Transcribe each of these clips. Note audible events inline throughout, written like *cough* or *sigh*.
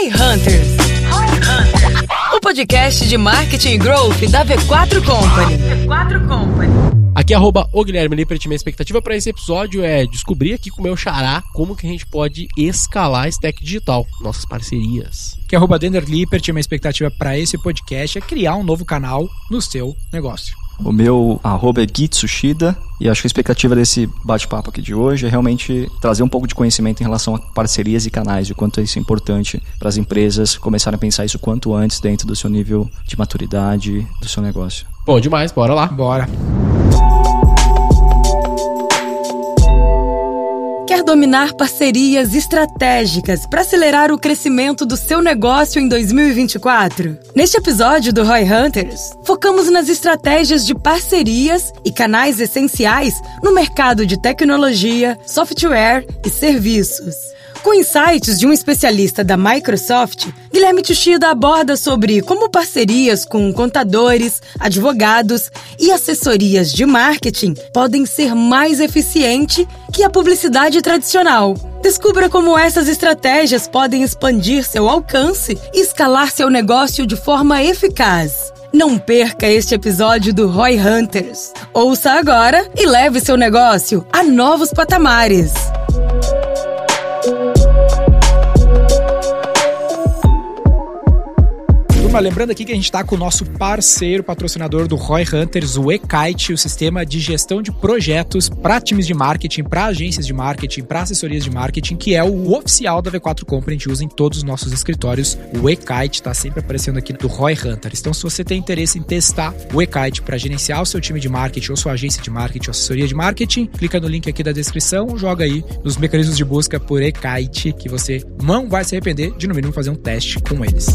Roy Hunters. O podcast de marketing e growth da V4 Company. V4 Company. Aqui é arroba o Guilherme Lippert. Minha expectativa para esse episódio é descobrir aqui com o meu xará como que a gente pode escalar a stack digital, nossas parcerias. Aqui é arroba Dender Lippert. Minha expectativa para esse podcast é criar um novo canal no seu negócio. O meu arroba é Gitsushida e acho que a expectativa desse bate-papo aqui de hoje é realmente trazer um pouco de conhecimento em relação a parcerias e canais e o quanto isso é importante para as empresas começarem a pensar isso quanto antes dentro do seu nível de maturidade do seu negócio. Bom demais, bora lá. Bora. Quer dominar parcerias estratégicas para acelerar o crescimento do seu negócio em 2024? Neste episódio do Roy Hunters, focamos nas estratégias de parcerias e canais essenciais no mercado de tecnologia, software e serviços. Com insights de um especialista da Microsoft, Guilherme Tuxida aborda sobre como parcerias com contadores, advogados e assessorias de marketing podem ser mais eficiente que a publicidade tradicional. Descubra como essas estratégias podem expandir seu alcance e escalar seu negócio de forma eficaz. Não perca este episódio do Roy Hunters. Ouça agora e leve seu negócio a novos patamares. Turma, lembrando aqui que a gente está com o nosso parceiro, patrocinador do Roy Hunters, o eKite, o sistema de gestão de projetos para times de marketing, para agências de marketing, para assessorias de marketing, que é o oficial da V4 Company, a gente usa em todos os nossos escritórios. O eKite está sempre aparecendo aqui do Roy Hunters. Então, se você tem interesse em testar o eKite para gerenciar o seu time de marketing, ou sua agência de marketing, ou assessoria de marketing, clica no link aqui da descrição, joga aí nos mecanismos de busca por eKite, que você não vai se arrepender de no mínimo fazer um teste com eles.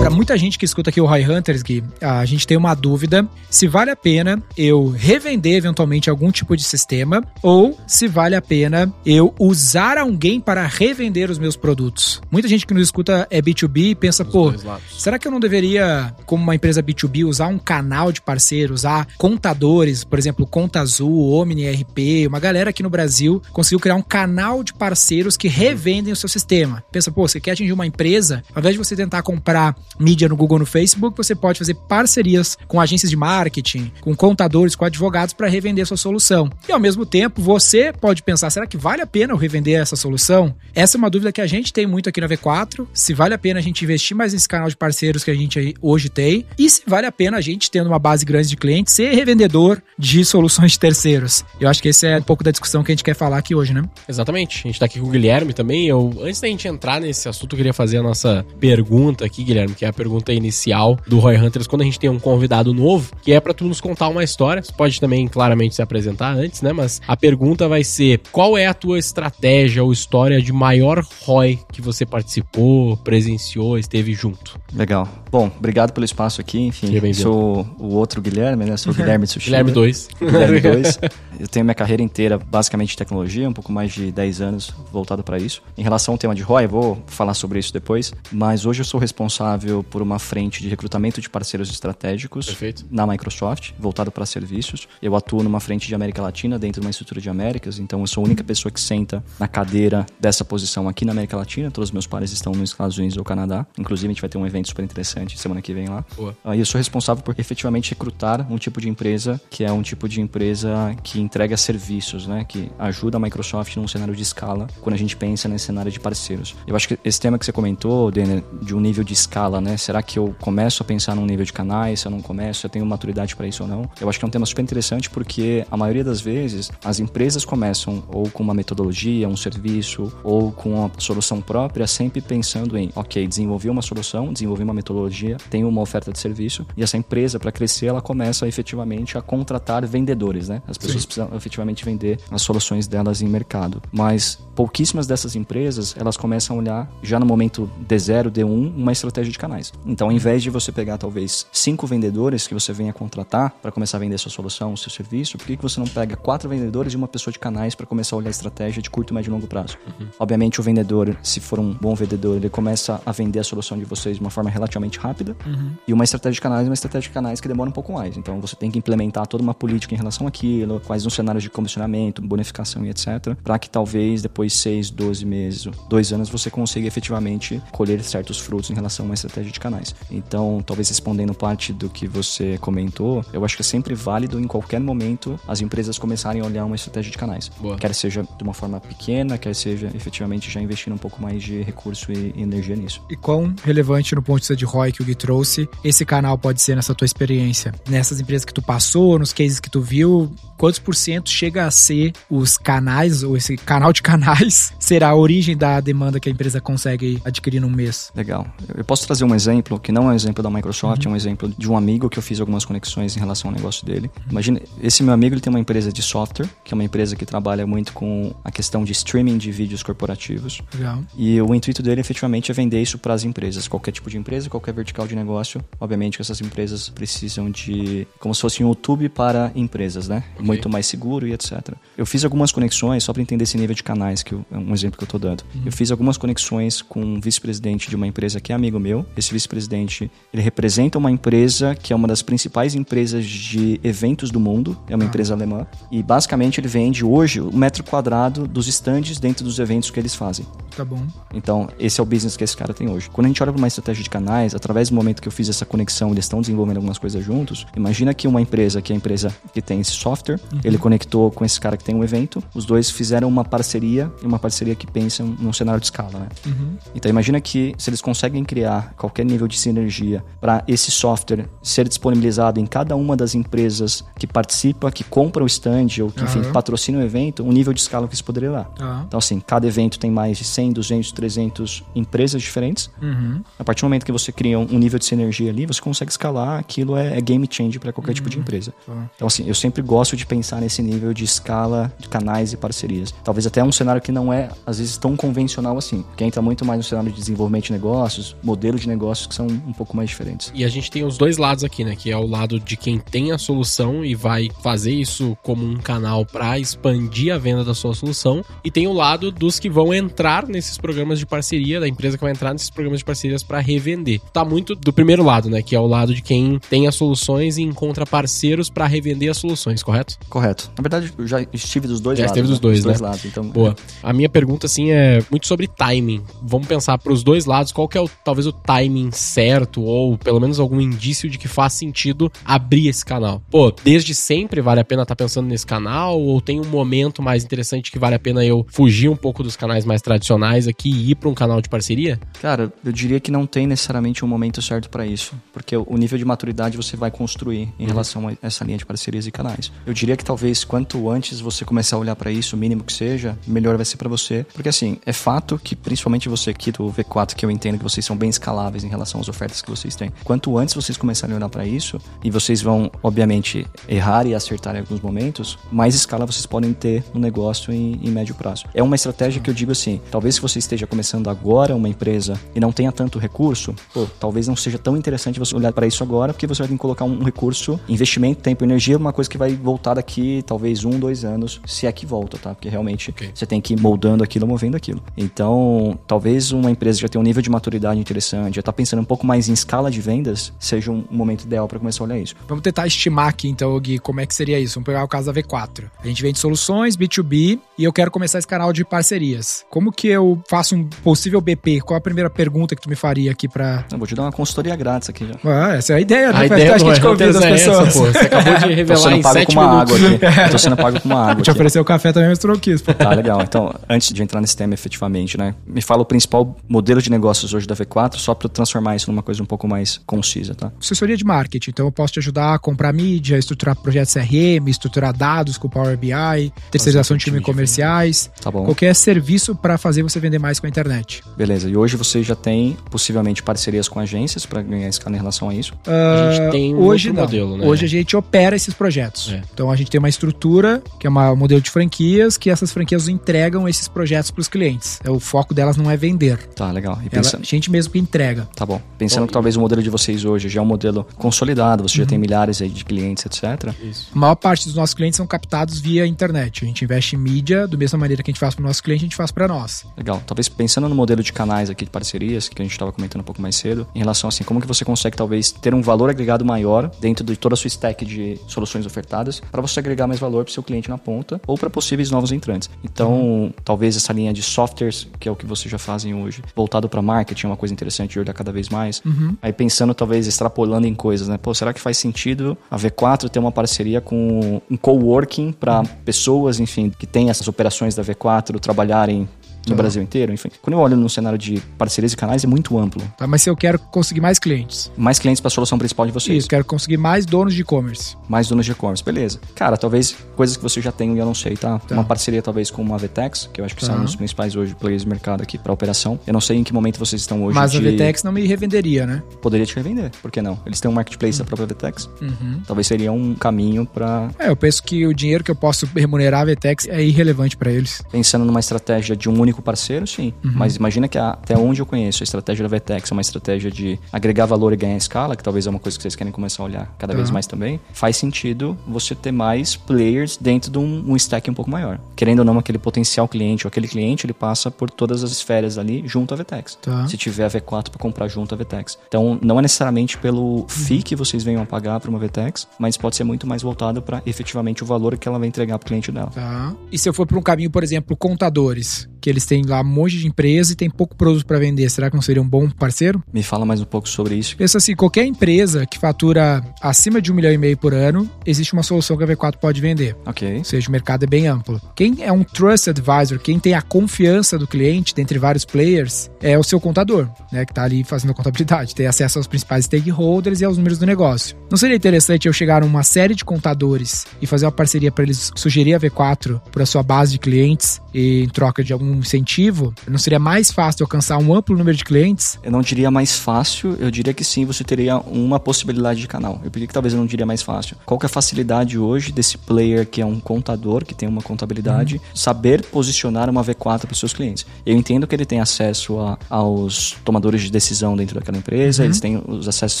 Para muita gente que escuta aqui o Roy Hunters, Gui, a gente tem uma dúvida se vale a pena eu revender eventualmente algum tipo de sistema ou se vale a pena eu usar alguém para revender os meus produtos. Muita gente que nos escuta é B2B e pensa, os pô, será que eu não deveria, como uma empresa B2B, usar um canal de parceiros, usar contadores, por exemplo, Conta Azul, Omni RP, uma galera aqui no Brasil conseguiu criar um canal de parceiros que revendem o seu sistema. Pensa, pô, você quer atingir uma empresa, ao invés de você tentar comprar mídia no Google no Facebook, você pode fazer parcerias com agências de marketing, com contadores, com advogados para revender sua solução. E ao mesmo tempo, você pode pensar: será que vale a pena eu revender essa solução? Essa é uma dúvida que a gente tem muito aqui na V4. Se vale a pena a gente investir mais nesse canal de parceiros que a gente hoje tem e se vale a pena a gente, tendo uma base grande de clientes, ser revendedor de soluções de terceiros. Eu acho que esse é um pouco da discussão que a gente quer falar aqui hoje, né? Exatamente. A gente está aqui com o Guilherme também. Eu, antes da gente entrar nesse assunto, eu queria fazer a nossa pergunta aqui, Guilherme, que é a pergunta inicial do Roy Hunters quando a gente tem um convidado novo, que é para tu nos contar uma história. Você pode também claramente se apresentar antes, né? Mas a pergunta vai ser: qual é a tua estratégia ou história de maior ROI que você participou, presenciou, esteve junto? Legal. Bom, obrigado pelo espaço aqui. Enfim, sou o outro Guilherme, né? Sou o Guilherme Sushi. Guilherme 2. *laughs* Guilherme 2. *laughs* Eu tenho minha carreira inteira basicamente em tecnologia, um pouco mais de 10 anos voltado para isso. Em relação ao tema de ROI, eu vou falar sobre isso depois, mas hoje eu sou responsável por uma frente de recrutamento de parceiros estratégicos Perfeito. na Microsoft, voltado para serviços. Eu atuo numa frente de América Latina, dentro de uma estrutura de Américas, então eu sou a única pessoa que senta na cadeira dessa posição aqui na América Latina. Todos os meus pares estão nos Estados Unidos ou Canadá. Inclusive, a gente vai ter um evento super interessante semana que vem lá. Aí eu sou responsável por efetivamente recrutar um tipo de empresa que é um tipo de empresa que entrega serviços, né? Que ajuda a Microsoft num cenário de escala quando a gente pensa nesse cenário de parceiros. Eu acho que esse tema que você comentou, Denner, de um nível de escala, né? Será que eu começo a pensar num nível de canais? Se eu não começo, eu tenho maturidade para isso ou não? Eu acho que é um tema super interessante porque a maioria das vezes as empresas começam ou com uma metodologia, um serviço ou com uma solução própria, sempre pensando em, ok, desenvolver uma solução, desenvolver uma metodologia, tem uma oferta de serviço e essa empresa para crescer ela começa efetivamente a contratar vendedores, né? As pessoas Sim. precisam efetivamente vender as soluções delas em mercado. Mas pouquíssimas dessas empresas elas começam a olhar já no momento D0, D1, uma estratégia de canais. Então, ao invés de você pegar talvez cinco vendedores que você venha contratar para começar a vender sua solução, seu serviço, por que, que você não pega quatro vendedores e uma pessoa de canais para começar a olhar a estratégia de curto, médio e longo prazo? Uhum. Obviamente, o vendedor, se for um bom vendedor, ele começa a vender a solução de vocês de uma forma relativamente rápida. Uhum. E uma estratégia de canais é uma estratégia de canais que demora um pouco mais. Então, você tem que implementar toda uma política em relação àquilo, quais os cenários de comissionamento, bonificação e etc. Para que talvez depois 6, 12 meses, dois anos, você consiga efetivamente colher certos frutos em relação a uma estratégia de canais. Então, talvez respondendo parte do que você comentou, eu acho que é sempre válido em qualquer momento as empresas começarem a olhar uma estratégia de canais. Boa. Quer seja de uma forma pequena, quer seja efetivamente já investindo um pouco mais de recurso e energia nisso. E quão relevante no ponto de vista de ROI que o Gui trouxe, esse canal pode ser nessa tua experiência? Nessas empresas que tu passou, nos cases que tu viu, quantos por cento chega a ser os canais, ou esse canal de canais, será a origem da demanda que a empresa consegue adquirir num mês? Legal. Eu posso trazer um exemplo, que não é um exemplo da Microsoft, uhum. é um exemplo de um amigo que eu fiz algumas conexões em relação ao negócio dele. Imagina, esse meu amigo ele tem uma empresa de software, que é uma empresa que trabalha muito com a questão de streaming de vídeos corporativos. Legal. E o intuito dele efetivamente é vender isso para as empresas, qualquer tipo de empresa, qualquer vertical de negócio. Obviamente que essas empresas precisam de como se fosse um YouTube para empresas, né? Okay. Muito mais seguro e etc. Eu fiz algumas conexões só para entender esse nível de canais que eu, é um exemplo que eu estou dando. Uhum. Eu fiz algumas conexões com um vice-presidente de uma empresa que é amigo meu. Esse vice-presidente, ele representa uma empresa que é uma das principais empresas de eventos do mundo, é uma ah. empresa alemã, e basicamente ele vende hoje o metro quadrado dos estandes dentro dos eventos que eles fazem. Tá bom. Então, esse é o business que esse cara tem hoje. Quando a gente olha para uma estratégia de canais, através do momento que eu fiz essa conexão, eles estão desenvolvendo algumas coisas juntos. Imagina que uma empresa, que é a empresa que tem esse software, uhum. ele conectou com esse cara que tem um evento, os dois fizeram uma parceria, e uma parceria que pensa num cenário de escala, né? Uhum. Então, imagina que se eles conseguem criar qualquer nível de sinergia para esse software ser disponibilizado em cada uma das empresas que participa, que compra o stand ou que, enfim, uhum. patrocina o evento, o nível de escala que isso poderia dar. Então, assim, cada evento tem mais de 100 100, 200, 300 empresas diferentes. Uhum. A partir do momento que você cria um, nível de sinergia ali, você consegue escalar, aquilo é, é game change para qualquer uhum. tipo de uhum. empresa. Uhum. Então, assim, eu sempre gosto de pensar nesse nível de escala de canais e parcerias. Talvez até um cenário que não é, às vezes, tão convencional assim, que entra muito mais no cenário de desenvolvimento de negócios, modelo de negócios que são um pouco mais diferentes. E a gente tem os dois lados aqui, né? Que é o lado de quem tem a solução e vai fazer isso como um canal para expandir a venda da sua solução, e tem o lado dos que vão entrar nesses programas de parceria, da empresa que vai entrar nesses programas de parcerias para revender. Tá muito do primeiro lado, né? Que é o lado de quem tem as soluções e encontra parceiros para revender as soluções, correto? Correto. Na verdade, eu já estive dos dois já lados. Já esteve dos né? dois, dos né? dois lados, então. Boa. É. A minha pergunta, assim, é muito sobre timing. Vamos pensar para os dois lados, qual que é o, talvez o timing certo, ou pelo menos algum indício de que faz sentido abrir esse canal. Pô, desde sempre vale a pena estar tá pensando nesse canal, ou tem um momento mais interessante que vale a pena eu fugir um pouco dos canais mais tradicionais aqui e ir para um canal de parceria? Cara, eu diria que não tem necessariamente um momento certo para isso, porque o nível de maturidade você vai construir em uhum. relação a essa linha de parcerias e canais. Eu diria que talvez quanto antes você começar a olhar para isso, o mínimo que seja, melhor vai ser para você, porque assim, é fato que principalmente você aqui do V4, que eu entendo que vocês são bem escaláveis em relação às ofertas que vocês têm. Quanto antes vocês começarem a olhar para isso, e vocês vão, obviamente, errar e acertar em alguns momentos, mais escala vocês podem ter no negócio em, em médio prazo. É uma estratégia que eu digo assim, talvez se você esteja começando agora uma empresa e não tenha tanto recurso, pô, talvez não seja tão interessante você olhar para isso agora, porque você vai ter que colocar um recurso, investimento, tempo, energia, uma coisa que vai voltar daqui talvez um, dois anos, se é que volta, tá? Porque realmente okay. você tem que ir moldando aquilo, movendo aquilo. Então, talvez uma empresa já tenha um nível de maturidade interessante, já está pensando um pouco mais em escala de vendas, seja um momento ideal para começar a olhar isso. Vamos tentar estimar aqui, então, Gui, como é que seria isso? Vamos pegar o caso da V4. A gente vende soluções B2B e eu quero começar esse canal de parcerias. Como que eu faço um possível BP, qual a primeira pergunta que tu me faria aqui pra. Eu vou te dar uma consultoria grátis aqui já. Ah, essa é a ideia, né? A ideia que a gente convida as é pessoas. Essa, pô. Você acabou de *laughs* revelar em sete com uma minutos. água aqui. Tô sendo pago com uma água. *laughs* Te oferecer o café também, mas tu não quis, pô. Tá, legal. Então, antes de entrar nesse tema efetivamente, né? Me fala o principal modelo de negócios hoje da V4, só pra eu transformar isso numa coisa um pouco mais concisa, tá? Assessoria de marketing. Então, eu posso te ajudar a comprar mídia, estruturar projetos CRM, estruturar dados com Power BI, terceirização de times comerciais. Tá bom. Qualquer serviço para fazer você vender mais com a internet. Beleza. E hoje você já tem possivelmente parcerias com agências para ganhar escala em relação a isso? Uh, a gente tem um hoje não. modelo, né? Hoje a gente opera esses projetos. É. Então Então a gente tem uma estrutura, que é uma- um modelo de franquias, que essas franquias entregam esses projetos para os clientes. É, o foco delas não é vender. Tá, legal. E Ela, pensa... a gente mesmo que entrega. Tá bom. Pensando que talvez o modelo de vocês hoje já é um modelo consolidado, você já tem milhares aí de clientes, etc. Isso. A maior parte dos nossos clientes são captados via internet. A gente investe em mídia, da mesma maneira que a gente faz para o nosso cliente, a gente faz para nós. Legal. Talvez pensando no modelo de canais aqui de parcerias, que a gente estava comentando um pouco mais cedo, em relação assim, como que você consegue talvez ter um valor agregado maior dentro de toda a sua stack de soluções ofertadas, para você agregar mais valor para o seu cliente na ponta ou para possíveis novos entrantes. Então, talvez essa linha de softwares, que é o que vocês já fazem hoje, voltado para marketing, é uma coisa interessante de olhar cada vez mais. Aí pensando talvez extrapolando em coisas, né? Pô, será que faz sentido a V4 ter uma parceria com um coworking para pessoas, enfim, que têm essas operações da V4 trabalharem no Brasil inteiro, enfim. Quando eu olho no cenário de parcerias e canais, é muito amplo. Tá? Mas se eu quero conseguir mais clientes, Mais clientes para a solução principal de vocês. isso, quero conseguir mais donos de e-commerce. Mais donos de e-commerce, beleza. Cara, talvez coisas que você já tem e eu não sei, tá? Uma parceria talvez com uma Vetex, que eu acho que Tá. são um dos principais hoje players do mercado aqui para operação. Eu não sei em que momento vocês estão hoje Mas de... a Vtex não me revenderia, né? Poderia te revender, por que não? Eles têm um marketplace da própria Vetex. Uhum. Talvez seria um caminho para É, eu penso que o dinheiro que eu posso remunerar a Vtex é irrelevante para eles. pensando numa estratégia de um único parceiro, sim. Uhum. Mas imagina que a- até onde eu conheço, a estratégia da Vetex é uma estratégia de agregar valor e ganhar escala, que talvez é uma coisa que vocês querem começar a olhar cada Tá. vez mais também. Faz sentido você ter mais players dentro de um, um stack um pouco maior. Querendo ou não, aquele potencial cliente ou aquele cliente, ele passa por todas as esferas ali junto à Vetex. Tá. Se tiver a V4 para comprar junto à Vetex. Então, não é necessariamente pelo Uhum. FII que vocês venham a pagar para uma Vetex, mas pode ser muito mais voltado para efetivamente o valor que ela vai entregar para o cliente dela. Tá. E se eu for para um caminho, por exemplo, contadores, que eles têm lá um monte de empresa e tem pouco produto para vender, será que não seria um bom parceiro? Me fala mais um pouco sobre isso. Pensa assim, qualquer empresa que fatura acima de um milhão e meio por ano, existe uma solução que a V4 pode vender. Ok. Ou seja, o mercado é bem amplo. Quem é um trust advisor, quem tem a confiança do cliente, dentre vários players, é o seu contador, né? Que tá ali fazendo a contabilidade, tem acesso aos principais stakeholders e aos números do negócio. Não seria interessante eu chegar numa série de contadores e fazer uma parceria para eles sugerir a V4 para sua base de clientes e em troca de algum incentivo? Não seria mais fácil alcançar um amplo número de clientes? Eu não diria mais fácil, eu diria que sim, você teria uma possibilidade de canal. Eu diria que talvez eu não diria mais fácil. Qual que é a facilidade hoje desse player que é um contador, que tem uma contabilidade, saber posicionar uma V4 para os seus clientes? Eu entendo que ele tem acesso a- aos tomadores de decisão dentro daquela empresa, eles têm os acessos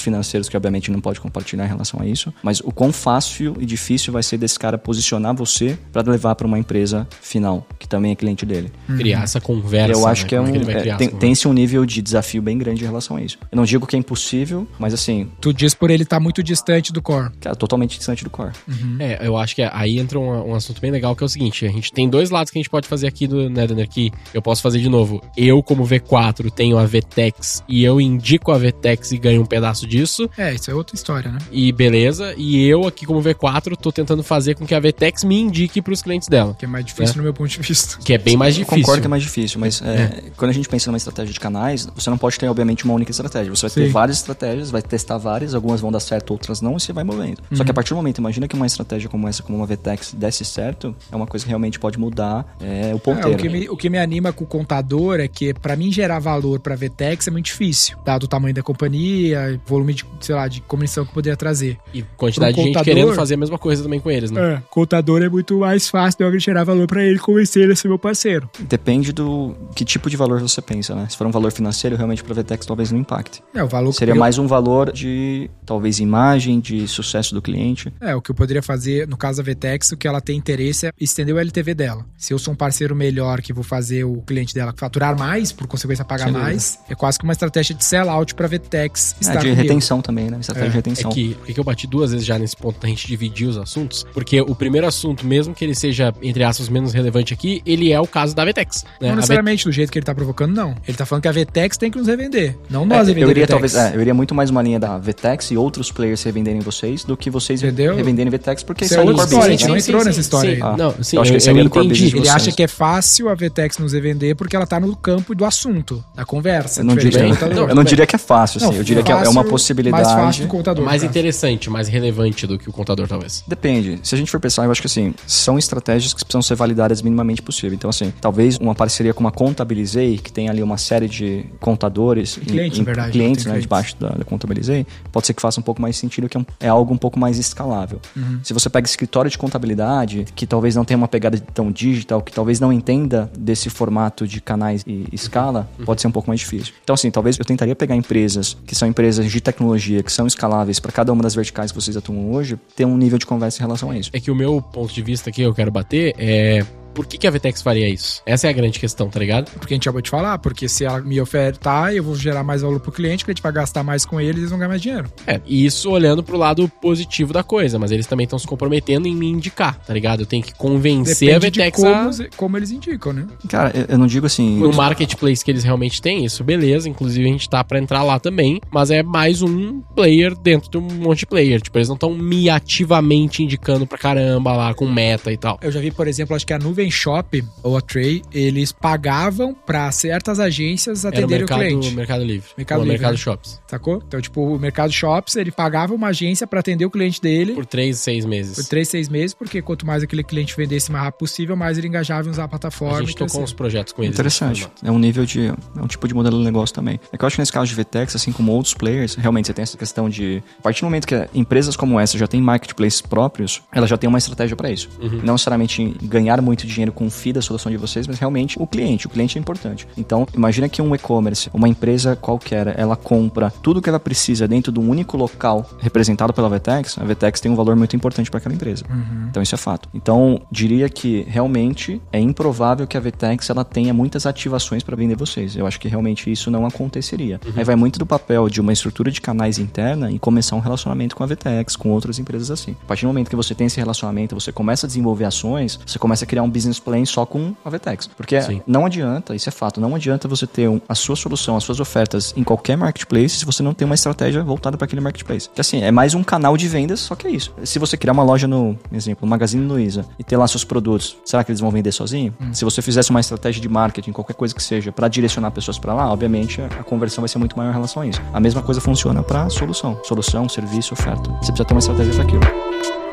financeiros que obviamente não pode compartilhar em relação a isso, mas o quão fácil e difícil vai ser desse cara posicionar você para levar para uma empresa final, que também é cliente dele. Criar essa conversa. Eu acho né? que é Como um. vai é, criar tem, tem-se um nível de desafio bem grande em relação a isso. Eu não digo que é impossível, mas assim, Tu diz por ele estar muito distante do core. cara, totalmente distante do core. É, eu acho que aí entra um, um assunto bem legal que é o seguinte: a gente tem dois lados que a gente pode fazer aqui do Nether que eu posso fazer de novo. Eu, como V4, tenho a VTEX e eu indico a VTEX e ganho um pedaço disso. É, isso é outra história, né? E beleza. E eu, aqui como V4, tô tentando fazer com que a VTEX me indique pros clientes dela. Que é mais difícil no meu ponto de vista. Que é bem mais Eu difícil. concordo que é mais difícil, mas é, quando a gente pensa numa estratégia de canais, você não pode ter, obviamente, uma única estratégia. Você vai ter Sim. várias estratégias, vai testar várias, algumas vão dar certo, outras não, e você vai movendo. Só Uhum. que a partir do momento, imagina que uma estratégia como essa, como uma VTEX, desse certo, é uma coisa que realmente pode mudar é, o É, ponteiro. o, que me, o que me anima com o contador é que, pra mim, gerar valor pra Vtex é muito difícil, dado o tamanho da companhia, volume de, sei lá, de comissão que poderia trazer. E quantidade de gente contador- querendo fazer a mesma coisa também com eles, né? É, contador é muito mais fácil de eu gerar valor pra ele convencer ele a ser meu parceiro. Depende do que tipo de valor você pensa, né? Se for um valor financeiro, realmente para VTEX talvez não impacte. É, o valor Seria eu- mais um valor de, talvez, imagem, de sucesso do cliente. É, o que eu poderia fazer, no caso da Vtex, o que ela tem interesse é estender o LTV dela. Se eu sou um parceiro melhor que vou fazer o cliente dela faturar mais, por consequência pagar Sem dúvida. mais, é quase que uma estratégia de sell-out pra Vtex É, estar de comigo. retenção também, né? Estratégia É, de É retenção. que, por que que eu bati duas vezes já nesse ponto da gente dividir os assuntos? Porque o primeiro assunto, mesmo que ele seja, entre aspas, menos relevante aqui, ele é o caso da VTEX. Né? Não A necessariamente do jeito que ele tá provocando, não. Ele tá falando que a Vtex tem que nos revender, não É, nós revender eu iria talvez, é, eu iria muito mais uma linha da VTEX e outros players revenderem vocês do que vocês Entendeu? revenderem VTEX porque Isso é do outra core história, a gente né? não entrou nessa história sim. aí. Não, sim, Eu acho que esse eu entendi. Ele acha que é fácil a Vtex nos revender porque ela tá no campo do assunto, da conversa. Eu não, diria, eu não diria que é fácil, assim. Não, eu diria que é- é fácil, uma Mais possibilidade. fácil do contador. mais interessante, mais relevante do que o contador, talvez. Depende. Se a gente for pensar, eu acho que assim, são estratégias que precisam ser validadas minimamente possível. Então, assim, talvez talvez uma parceria com uma Contabilizei, que tem ali uma série de contadores, clientes, em, em, verdade, clientes tem né, clientes. debaixo da, da Contabilizei, pode ser que faça um pouco mais sentido, que é, um- é algo um pouco mais escalável. Uhum. Se você pega escritório de contabilidade, que talvez não tenha uma pegada tão digital, que talvez não entenda desse formato de canais e escala, Uhum. pode ser um pouco mais difícil. Então, assim, talvez eu tentaria pegar empresas que são empresas de tecnologia, que são escaláveis para cada uma das verticais que vocês atuam hoje, ter um nível de conversa em relação a isso. É que o meu ponto de vista aqui, eu quero bater, é. Por que, que a Vtex faria isso? Essa é a grande questão, tá ligado? Porque a gente acabou de falar, porque se ela me ofertar, eu vou gerar mais valor pro cliente, o cliente vai gastar mais com ele e eles vão ganhar mais dinheiro. É, e isso olhando pro lado positivo da coisa, mas eles também estão se comprometendo em me indicar, tá ligado? Eu tenho que convencer a Depende de Vtex como, a. como eles indicam, né? Cara, eu- eu não digo assim. No marketplace que eles realmente têm, isso beleza. Inclusive a gente tá pra entrar lá também. Mas é mais um player dentro de um monte de player. Tipo, eles não estão me ativamente indicando pra caramba lá com meta e tal. Eu já vi, por exemplo, acho que a Nuvem Shop ou a Tray, eles pagavam pra certas agências Era o atenderem o mercado, cliente. mercado Livre. Mercado ou Livre, Mercado né? Shops. Sacou? Então, tipo, o Mercado Shops, ele pagava uma agência pra atender o cliente dele por, Por três, seis meses. três, seis meses, porque quanto mais aquele cliente vendesse mais rápido possível, mais ele engajava em usar a plataforma. A gente e tocou uns projetos com eles. Interessante. nesse formato. É um nível de. É um tipo de modelo de negócio também. É que eu acho que nesse caso de VTEX, assim como outros players, realmente você tem essa questão de. A partir do momento que empresas como essa já têm marketplaces próprios, elas já têm uma estratégia para isso. Não necessariamente em ganhar muito dinheiro com o FII da solução de vocês, mas realmente o cliente. O cliente é importante. Então, imagina que um e-commerce, uma empresa qualquer, ela compra tudo que ela precisa dentro de um único local representado pela VTEX, a VTEX tem um valor muito importante para aquela empresa. Então, isso é fato. Então, diria que realmente é improvável que a VTEX ela tenha muitas ativações para vender vocês. Eu acho que realmente isso não aconteceria. Aí vai muito do papel de uma estrutura de canais interna e começar um relacionamento com a VTEX, com outras empresas assim. A partir do momento que você tem esse relacionamento, você começa a desenvolver ações, você começa a criar um business plan só com a VTEX. Porque Sim. não adianta, isso é fato, não adianta você ter um- a sua solução, as suas ofertas em qualquer marketplace se você não tem uma estratégia voltada para aquele marketplace. Que assim, é mais um canal de vendas, só que é isso. Se você criar uma loja no, exemplo, no Magazine Luiza e ter lá seus produtos, será que eles vão vender sozinho? Se você fizesse uma estratégia de marketing, qualquer coisa que seja, para direcionar pessoas para lá, obviamente a, a conversão vai ser muito maior em relação a isso. A mesma coisa funciona para solução, solução, serviço, oferta. Você precisa ter uma estratégia para aquilo.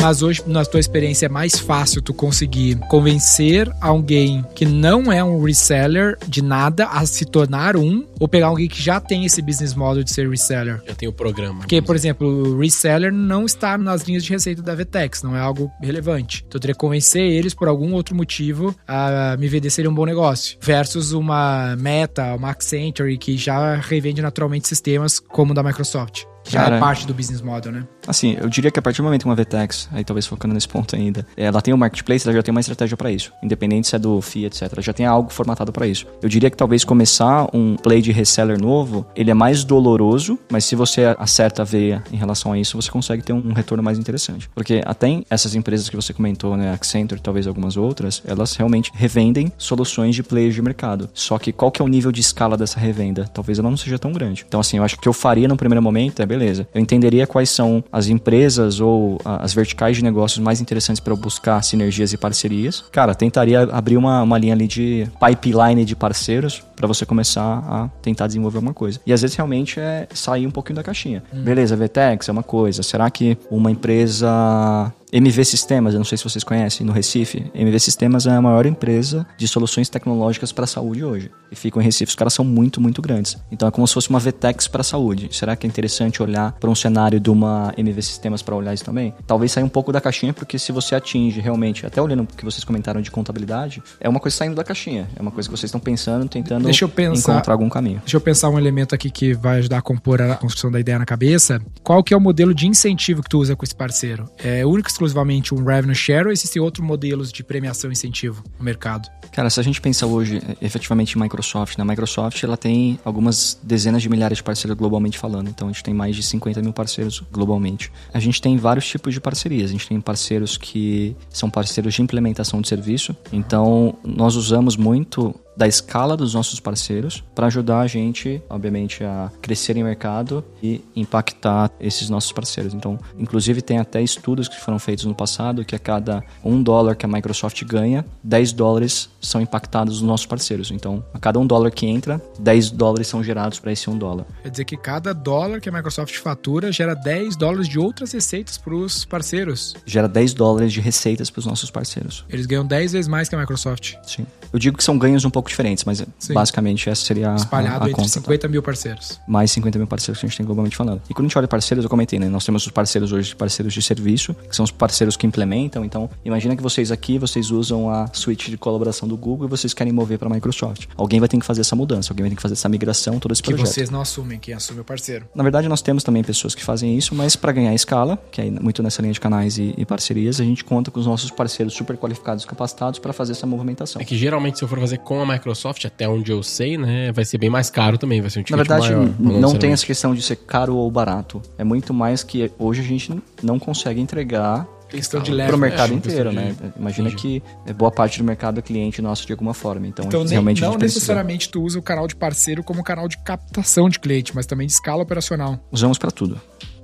Mas hoje, na tua experiência, é mais fácil tu conseguir convencer alguém que não é um reseller de nada a se tornar um, ou pegar alguém que já tem esse business model de ser reseller. Já tem o programa. Porque, por exemplo, o reseller não está nas linhas de receita da Vtex, não é algo relevante. Então eu teria que convencer eles, por algum outro motivo, a me vender seria um bom negócio. Versus uma Meta, uma Accenture, que já revende naturalmente sistemas como o da Microsoft. Que já Cara, é parte do business model, né? Assim, eu diria que a partir do momento que uma VTEX, aí talvez focando nesse ponto ainda, ela tem um marketplace, ela já tem uma estratégia para isso. Independente se é do FII, etc. Já tem algo formatado para isso. Eu diria que talvez começar um play de reseller novo, ele é mais doloroso, mas se você acerta a veia em relação a isso, você consegue ter um retorno mais interessante. Porque até essas empresas que você comentou, né, Accenture, talvez algumas outras, elas realmente revendem soluções de players de mercado. Só que qual que é o nível de escala dessa revenda? Talvez ela não seja tão grande. Então, assim, eu acho que o que eu faria no primeiro momento é, beleza, eu entenderia quais são empresas ou as verticais de negócios mais interessantes para buscar sinergias e parcerias. Cara, tentaria abrir uma, uma linha ali de pipeline de parceiros para você começar a tentar desenvolver alguma coisa. E às vezes realmente é sair um pouquinho da caixinha. Beleza, VTEX é uma coisa. Será que uma empresa MV Sistemas, eu não sei se vocês conhecem, no Recife. MV Sistemas é a maior empresa de soluções tecnológicas para a saúde hoje. E ficam em Recife, os caras são muito, muito grandes. Então é como se fosse uma VTEX para a saúde. Será que é interessante olhar para um cenário de uma MV Sistemas para olhar isso também? Talvez sair um pouco da caixinha, porque se você atinge realmente, até olhando o que vocês comentaram de contabilidade, é uma coisa saindo da caixinha. É uma coisa que vocês estão pensando, tentando Deixa eu pensar- encontrar algum caminho. Deixa eu pensar um elemento aqui que vai ajudar a compor a construção da ideia na cabeça. Qual que é o modelo de incentivo que tu usa com esse parceiro? É único e exclusivamente um revenue share ou existem outros modelos de premiação e incentivo no mercado? Cara, se a gente pensa hoje eh, efetivamente em Microsoft, né? A Microsoft ela tem algumas dezenas de milhares de parceiros globalmente falando. Então a gente tem mais de 50 mil parceiros globalmente. A gente tem vários tipos de parcerias. A gente tem parceiros que são parceiros de implementação de serviço. Então nós usamos muito da escala dos nossos parceiros para ajudar a gente, obviamente, a crescer em mercado e impactar esses nossos parceiros. Então, inclusive, tem até estudos que foram feitos no passado que a cada um dólar que a Microsoft ganha, 10 dólares são impactados nos nossos parceiros. Então, a cada um dólar que entra, 10 dólares são gerados para esse um dólar. Quer dizer que cada dólar que a Microsoft fatura gera 10 dólares de outras receitas para os parceiros. Gera 10 dólares de receitas para os nossos parceiros. Eles ganham 10 vezes mais que a Microsoft. Sim. Eu digo que são ganhos um pouco diferentes, mas Sim. basicamente essa seria a, Espalhado a, a entre conta. tá? 50 mil parceiros. mais 50 mil parceiros que a gente tem globalmente falando. E quando a gente olha parceiros, eu comentei, né? Nós temos os parceiros hoje, parceiros de serviço, que são os parceiros que implementam. Então, imagina que vocês aqui, vocês usam a suite de colaboração do Google e vocês querem mover para a Microsoft. Alguém vai ter que fazer essa mudança, alguém vai ter que fazer essa migração, todo esse Que projeto. vocês não assumem, quem assume é o parceiro. Na verdade, nós temos também pessoas que fazem isso, mas para ganhar escala, que é muito nessa linha de canais e, e parcerias, a gente conta com os nossos parceiros super qualificados e capacitados para fazer essa movimentação. É que geralmente se eu for fazer com a Microsoft, até onde eu sei, né, vai ser bem mais caro também, vai ser um Na ticket verdade, maior. não tem essa questão de ser caro ou barato. É muito mais que hoje a gente não consegue entregar Questão de Para leve. para o mercado inteiro, né? de- Imagina entendi. que é boa parte do mercado é cliente nosso de alguma forma. Então, Então, nem- realmente não necessariamente tu usa o canal de parceiro como canal de captação de cliente, mas também de escala operacional. usamos para tudo.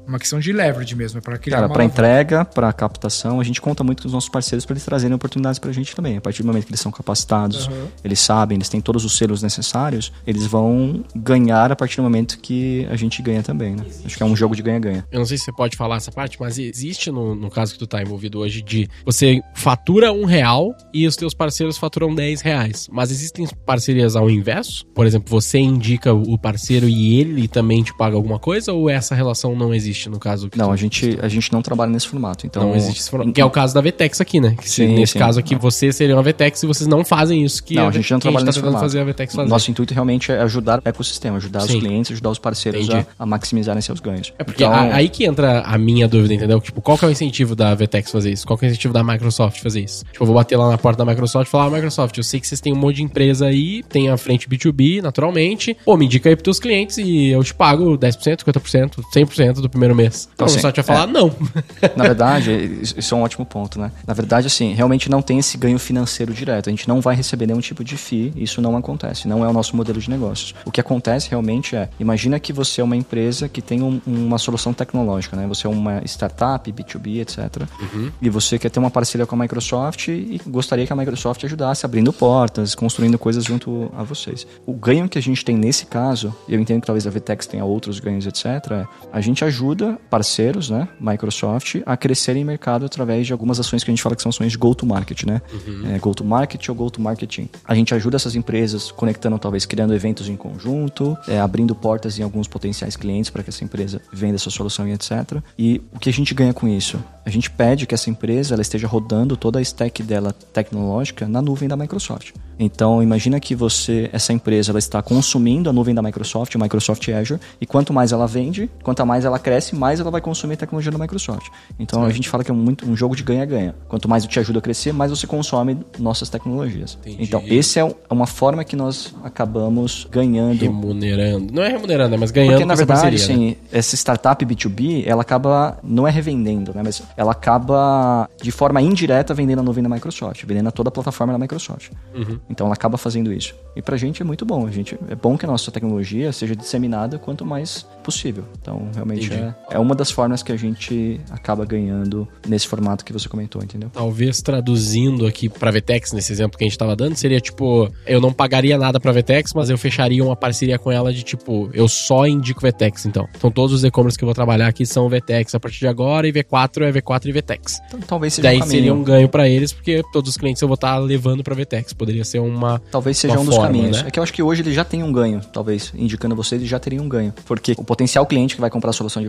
Uma questão de leverage mesmo, é para criar Cara, para entrega, para captação, a gente conta muito com os nossos parceiros para eles trazerem oportunidades para a gente também. A partir do momento que eles são capacitados, Uhum. eles sabem, eles têm todos os selos necessários, eles vão ganhar a partir do momento que a gente ganha também, né? Acho que é um jogo de ganha-ganha. Eu não sei se você pode falar essa parte, mas existe no, no caso que tu tá envolvido hoje de você fatura um real e os teus parceiros faturam 10 reais. Mas existem parcerias ao inverso? Por exemplo, você indica o parceiro e ele também te paga alguma coisa? Ou essa relação não existe no caso? Não, tu- a gente, a gente não trabalha nesse formato. Então, não existe esse formato. Que é o caso da Vetex aqui, né? Que Sim, nesse sim. caso aqui, você seria uma Vetex e vocês não fazem isso que Não, a, a gente não que a trabalha tá nesse formato. fazer a Vetex fazer. Nosso intuito realmente é ajudar o ecossistema, ajudar Sim. os clientes, ajudar os parceiros a, a maximizarem seus ganhos. É porque Então, a- aí que entra a minha dúvida, entendeu? Tipo, qual que é o incentivo da Vetex fazer isso? Qual que é o incentivo da Microsoft fazer isso? Tipo, eu vou bater lá na porta da Microsoft e falar, ah, Microsoft, eu sei que vocês têm um monte de empresa aí, tem a frente B2B, naturalmente. Pô, me indica aí pros teus clientes e eu te pago 10%, 50%, 100% do primeiro mês. Então, Assim, Microsoft vai falar, não. *laughs* Na verdade, isso é um ótimo ponto, né? Na verdade, assim, realmente não tem esse ganho financeiro direto. A gente não vai receber nenhum tipo de FII, isso não acontece, não é o nosso modelo de negócios. O que acontece realmente é, imagina que você é uma empresa que tem um- uma solução tecnológica, né? Você é uma startup, B2B, etc. E você quer ter uma parceria com a Microsoft e gostaria que a Microsoft ajudasse abrindo portas, construindo coisas junto a vocês. O ganho que a gente tem nesse caso, e eu entendo que talvez a Vtex tenha outros ganhos, etc., é a gente ajuda parceiros, né, Microsoft, a crescerem em mercado através de algumas ações que a gente fala que são ações de go-to-market, né? É, go-to-market ou go-to-marketing. A gente ajuda essas empresas conectando, talvez, criando eventos em conjunto, é, abrindo portas em alguns potenciais clientes para que essa empresa venda essa solução e etc. E o que a gente ganha com isso? A gente pede que essa empresa ela esteja rodando toda a stack dela tecnológica na nuvem da Microsoft. Então, imagina que você, essa empresa, ela está consumindo a nuvem da Microsoft, a Microsoft Azure, e quanto mais ela vende, quanto mais ela cresce, mais ela vai consumir tecnologia da Microsoft. Então, a gente fala que é muito, um jogo de ganha-ganha. Quanto mais eu te ajudo a crescer, mais você consome nossas tecnologias. Entendi. Então, esse é é uma forma que nós acabamos ganhando Remunerando. Não é remunerando, né? Mas ganhando porque, na essa verdade, parceria, né? assim, essa startup B2B, ela acaba, não é revendendo, né? Mas ela acaba, de forma indireta, vendendo a nuvem da Microsoft, vendendo a toda a plataforma da Microsoft. Uhum. Então, ela acaba fazendo isso. E pra gente é muito bom. A gente, é bom que a nossa tecnologia seja disseminada quanto mais possível. Então, realmente, Entendi. é, é uma das formas que a gente acaba ganhando nesse formato que você comentou, entendeu? Talvez traduzindo aqui pra Vetex, nesse exemplo que a gente tava dando, seria tipo, eu não pagaria nada pra Vetex, mas eu fecharia uma parceria com ela de tipo, eu só indico Vetex, então. Então todos os e-commerce que eu vou trabalhar aqui são Vetex a partir de agora, e V4 é V4 e Vetex. Então, talvez seja Daí um seria um ganho pra eles, porque todos os clientes eu vou estar levando pra Vetex. Poderia ser uma. Talvez seja uma um dos forma, caminhos. né? É que eu acho que hoje ele já tem um ganho, talvez. Indicando vocês, ele já teria um ganho. Porque o potencial cliente que vai comprar a solução de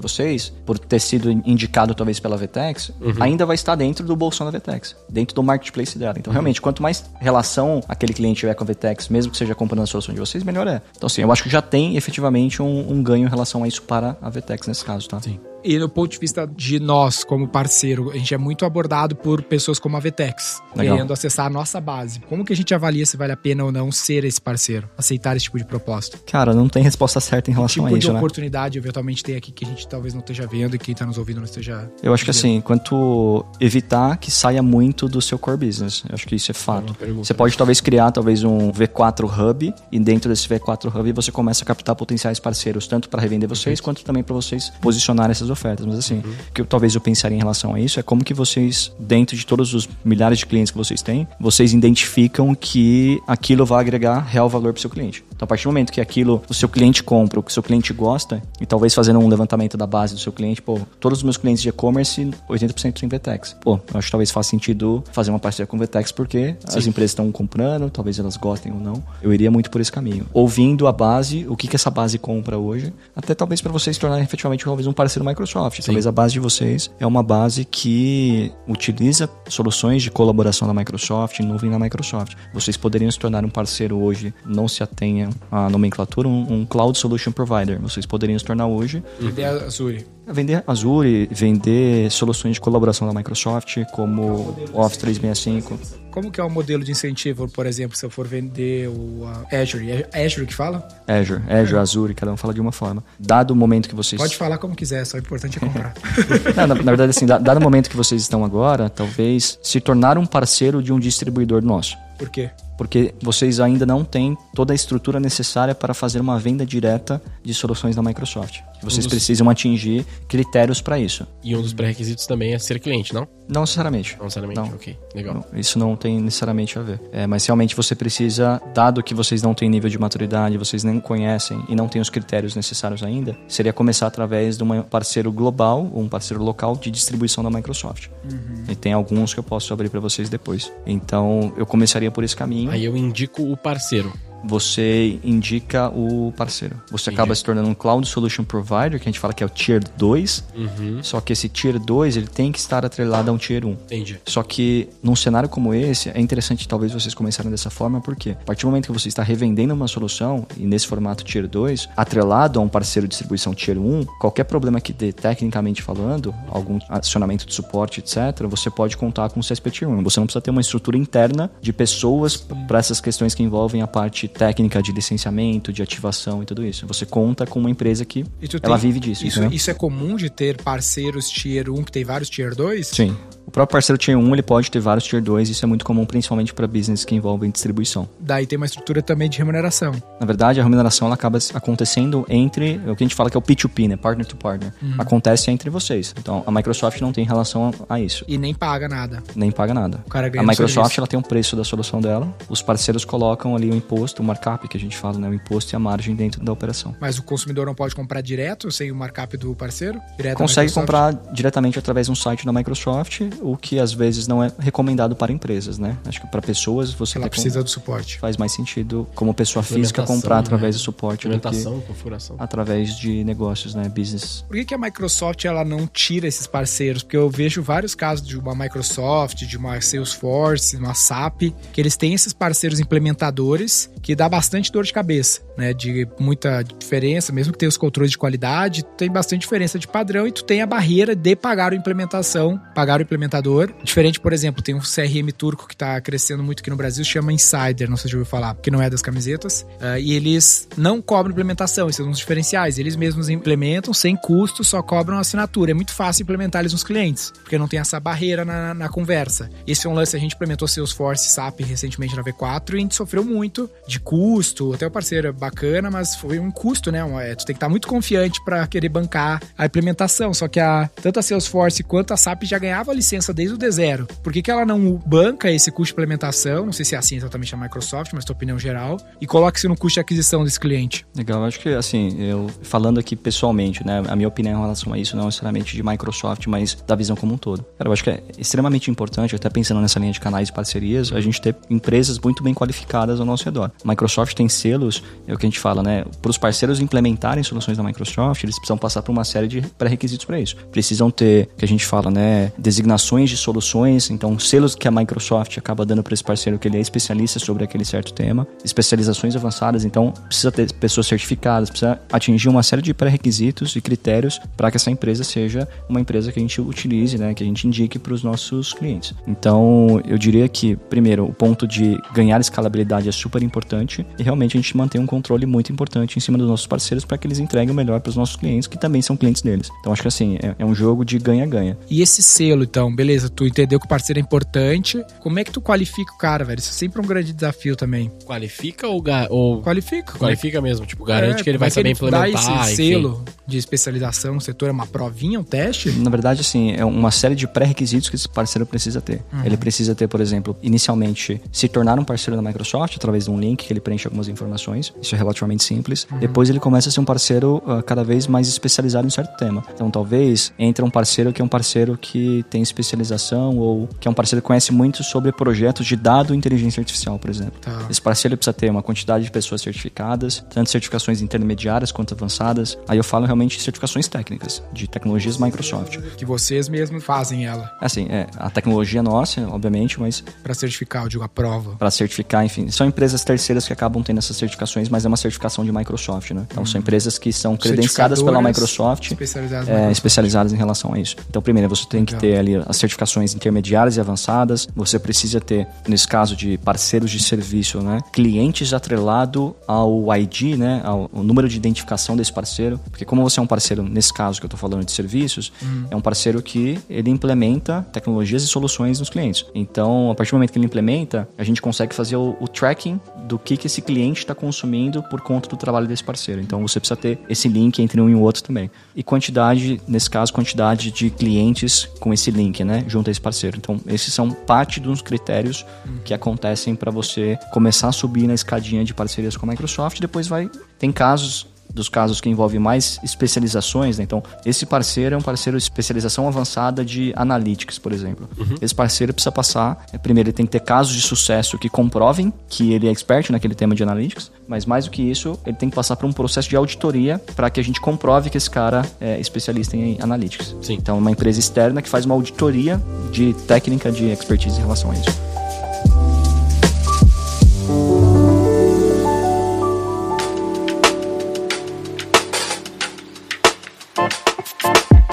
por ter sido indicado talvez pela Vetex, Uhum. ainda vai estar dentro do bolsão da Vetex, dentro do marketplace dela. Uhum. Então, realmente, quanto mais relação aquele cliente tiver com a Vetex, mesmo que seja comprando a solução de vocês, melhor é. Então, assim, eu acho que já tem efetivamente um, um ganho em relação a isso para a Vetex nesse caso, tá? Sim. E no ponto de vista de nós, como parceiro, a gente é muito abordado por pessoas como a Vetex, Legal. querendo acessar a nossa base. Como que a gente avalia se vale a pena ou não ser esse parceiro, aceitar esse tipo de proposta? Cara, não tem resposta certa em relação tipo a de isso, né? oportunidade eventualmente tem aqui que a gente talvez não esteja vendo e quem tá nos ouvindo não esteja. Eu acho que assim, quanto evitar que saia muito do seu core business. Eu acho que isso é fato. pergunta. Você pode talvez criar talvez um V4 Hub e dentro desse V4 Hub você começa a captar potenciais parceiros, tanto para revender vocês quanto também para vocês posicionar essas ofertas. Mas assim, o que eu, talvez eu pensaria em relação a isso é como que vocês, dentro de todos os milhares de clientes que vocês têm, vocês identificam que aquilo vai agregar real valor para o seu cliente. Então, a partir do momento que aquilo o seu cliente compra, o que o seu cliente gosta, e talvez fazendo um levantamento da base do seu cliente, pô, todos os meus clientes de e-commerce, 80% em VTEX. Pô, eu acho que talvez faça sentido fazer uma parceria com o VTEX porque as empresas estão comprando, talvez elas gostem ou não. Eu iria muito por esse caminho. Ouvindo a base, o que, que essa base compra hoje, até talvez para vocês se tornarem efetivamente talvez um parceiro Microsoft. Talvez a base de vocês é uma base que utiliza soluções de colaboração da Microsoft, nuvem da Microsoft. Vocês poderiam se tornar um parceiro hoje, não se atenha à nomenclatura, um, um Cloud Solution Provider. Vocês poderiam se tornar hoje Vender a Azure. é Vender Azure, vender soluções de colaboração da Microsoft, como Office 365. Como que é o modelo de incentivo, por exemplo, se eu for vender o a Azure? É Azure que fala? Azure, Azure, Azure, cada um fala de uma forma. Dado o momento que vocês. Pode falar como quiser, só o importante é comprar. *laughs* Não, na, na verdade, assim, da- dado o momento que vocês estão agora, talvez se tornar um parceiro de um distribuidor nosso. Por quê? Porque vocês ainda não têm toda a estrutura necessária para fazer uma venda direta de soluções da Microsoft. Vocês dos- precisam atingir critérios para isso. E um dos pré-requisitos também é ser cliente, não? Não necessariamente. Não necessariamente, Não. ok. Legal. Não, Isso não tem necessariamente a ver. É, mas realmente você precisa, dado que vocês não têm nível de maturidade, vocês nem conhecem e não têm os critérios necessários ainda, seria começar através de um parceiro global ou um parceiro local de distribuição da Microsoft. E tem alguns que eu posso abrir para vocês depois. Então eu começaria por esse caminho. Aí eu indico o parceiro. Você indica o parceiro. Você Entendi. acaba se tornando um Cloud Solution Provider, que a gente fala que é o Tier 2. Uhum. Só que esse Tier 2 ele tem que estar atrelado a um Tier 1. Entendi. Só que num cenário como esse, é interessante talvez vocês começarem dessa forma, porque a partir do momento que você está revendendo uma solução, e nesse formato Tier 2, atrelado a um parceiro de distribuição Tier 1, qualquer problema que dê, tecnicamente falando, algum acionamento de suporte, etc., você pode contar com o CSP Tier 1. Você não precisa ter uma estrutura interna de pessoas para essas questões que envolvem a parte técnica de licenciamento, de ativação e tudo isso. Você conta com uma empresa que ela tem- vive disso. Isso, isso é comum de ter parceiros Tier 1 que tem vários Tier 2? Sim. O próprio parceiro Tier 1 ele pode ter vários Tier 2, isso é muito comum, principalmente para business que envolvem distribuição. Daí tem uma estrutura também de remuneração. Na verdade, a remuneração ela acaba acontecendo entre o que a gente fala que é o P2P, né? Partner to partner. Acontece entre vocês. Então, a Microsoft não tem relação a isso. E nem paga nada. Nem paga nada. O cara ganha A Microsoft serviço. ela tem um preço da solução dela. Os parceiros colocam ali o imposto, o markup que a gente fala, né? O imposto e a margem dentro da operação. Mas o consumidor não pode comprar direto, sem o markup do parceiro? Direto Consegue comprar diretamente através de um site da Microsoft, o que às vezes não é recomendado para empresas, né? Acho que para pessoas você Ela precisa do suporte. faz mais sentido como pessoa física comprar através né? do suporte do que Implementação, configuração. através de negócios, né? Business. Por que, que a Microsoft ela não tira esses parceiros? Porque eu vejo vários casos de uma Microsoft, de uma Salesforce, uma SAP, que eles têm esses parceiros implementadores que dá bastante dor de cabeça, né? De muita diferença, mesmo que tenha os controles de qualidade, tem bastante diferença de padrão e tu tem a barreira de pagar a implementação, pagar o implementador. Diferente, por exemplo, tem um CRM turco que tá crescendo muito aqui no Brasil, chama Insider, não sei se já ouviu falar, que não é das camisetas. Ah, e eles não cobram implementação, esses são os diferenciais. Eles mesmos implementam sem custo, só cobram assinatura. É muito fácil implementar eles nos clientes, porque não tem essa barreira na, na conversa. Esse é um lance, a gente implementou Salesforce SAP recentemente na V4 e a gente sofreu muito de custo. Até o parceiro bacana, mas foi um custo, né? É, tu tem que estar muito confiante para querer bancar a implementação. Só que a, tanto a Salesforce quanto a SAP já ganhava a licença desde o D0. Por que, que ela não banca esse custo de implementação? Não sei se é assim exatamente a Microsoft, mas tua opinião geral. E coloca isso no custo de aquisição desse cliente. Legal, acho que assim, eu falando aqui pessoalmente, né, a minha opinião em relação a isso não necessariamente de Microsoft, mas da visão como um todo. Cara, eu acho que é extremamente importante, até pensando nessa linha de canais de parcerias, a gente ter empresas muito bem qualificadas ao nosso redor. Microsoft tem selos, eu o que a gente fala, né? Para os parceiros implementarem soluções da Microsoft, eles precisam passar por uma série de pré-requisitos para isso. Precisam ter, que a gente fala, né? Designações de soluções, então selos que a Microsoft acaba dando para esse parceiro que ele é especialista sobre aquele certo tema, especializações avançadas, então precisa ter pessoas certificadas, precisa atingir uma série de pré-requisitos e critérios para que essa empresa seja uma empresa que a gente utilize, né? Que a gente indique para os nossos clientes. Então, eu diria que, primeiro, o ponto de ganhar escalabilidade é super importante e realmente a gente mantém um controle muito importante em cima dos nossos parceiros para que eles entreguem o melhor para os nossos clientes, que também são clientes deles. Então, acho que assim, é, é um jogo de ganha-ganha. E esse selo, então, beleza, tu entendeu que o parceiro é importante. Como é que tu qualifica o cara, velho? Isso é sempre um grande desafio também. Qualifica ou. ga- ou Qualifica. qualifica mesmo? Tipo, garante É, que ele vai é saber implementar. Dá esse enfim. selo de especialização no setor, é uma provinha, um teste? Na verdade, assim, é uma série de pré-requisitos que esse parceiro precisa ter. Ele precisa ter, por exemplo, inicialmente se tornar um parceiro da Microsoft através de um link que ele preenche algumas informações. Isso é relativamente simples. Depois ele começa a ser um parceiro ah, cada vez mais especializado em certo tema. Então, talvez entre um parceiro que é um parceiro que tem especialização ou que é um parceiro que conhece muito sobre projetos de dado e inteligência artificial, por exemplo. Tá. Esse parceiro precisa ter uma quantidade de pessoas certificadas, tanto certificações intermediárias quanto avançadas. Aí eu falo realmente de certificações técnicas, de tecnologias Microsoft. Que vocês mesmos fazem ela Assim, é, a tecnologia é nossa, obviamente, mas para certificar, eu digo, a prova. para certificar, enfim, são empresas terceiras que acabam tendo essas certificações, mas é uma certificação de Microsoft, né? Então são empresas que são credenciadas pela Microsoft, especializadas é, Microsoft. especializadas em relação a isso. Então, primeiro, você tem que Legal. ter ali as certificações intermediárias e avançadas. Você precisa ter, nesse caso de parceiros de serviço, né? Clientes atrelado ao ID, né? Ao, ao número de identificação desse parceiro. Porque como você é um parceiro, nesse caso que eu estou falando de serviços, é um parceiro que ele implementa tecnologias e soluções nos clientes. Então, a partir do momento que ele implementa, a gente consegue fazer o, o tracking do que, que esse cliente está consumindo por conta do trabalho desse parceiro. Então, você precisa ter esse link entre um e o outro também. E quantidade, nesse caso, quantidade de clientes com esse link, né, junto a esse parceiro. Então, esses são parte dos critérios que acontecem para você começar a subir na escadinha de parcerias com a Microsoft. Depois vai tem casos dos casos que envolvem mais especializações, né? Então, esse parceiro é um parceiro de especialização avançada de analytics, por exemplo. Esse parceiro precisa passar, é, primeiro, ele tem que ter casos de sucesso que comprovem que ele é expert naquele tema de analytics, mas mais do que isso, ele tem que passar por um processo de auditoria para que a gente comprove que esse cara é especialista em analytics. Sim. Então, é uma empresa externa que faz uma auditoria de técnica de expertise em relação a isso.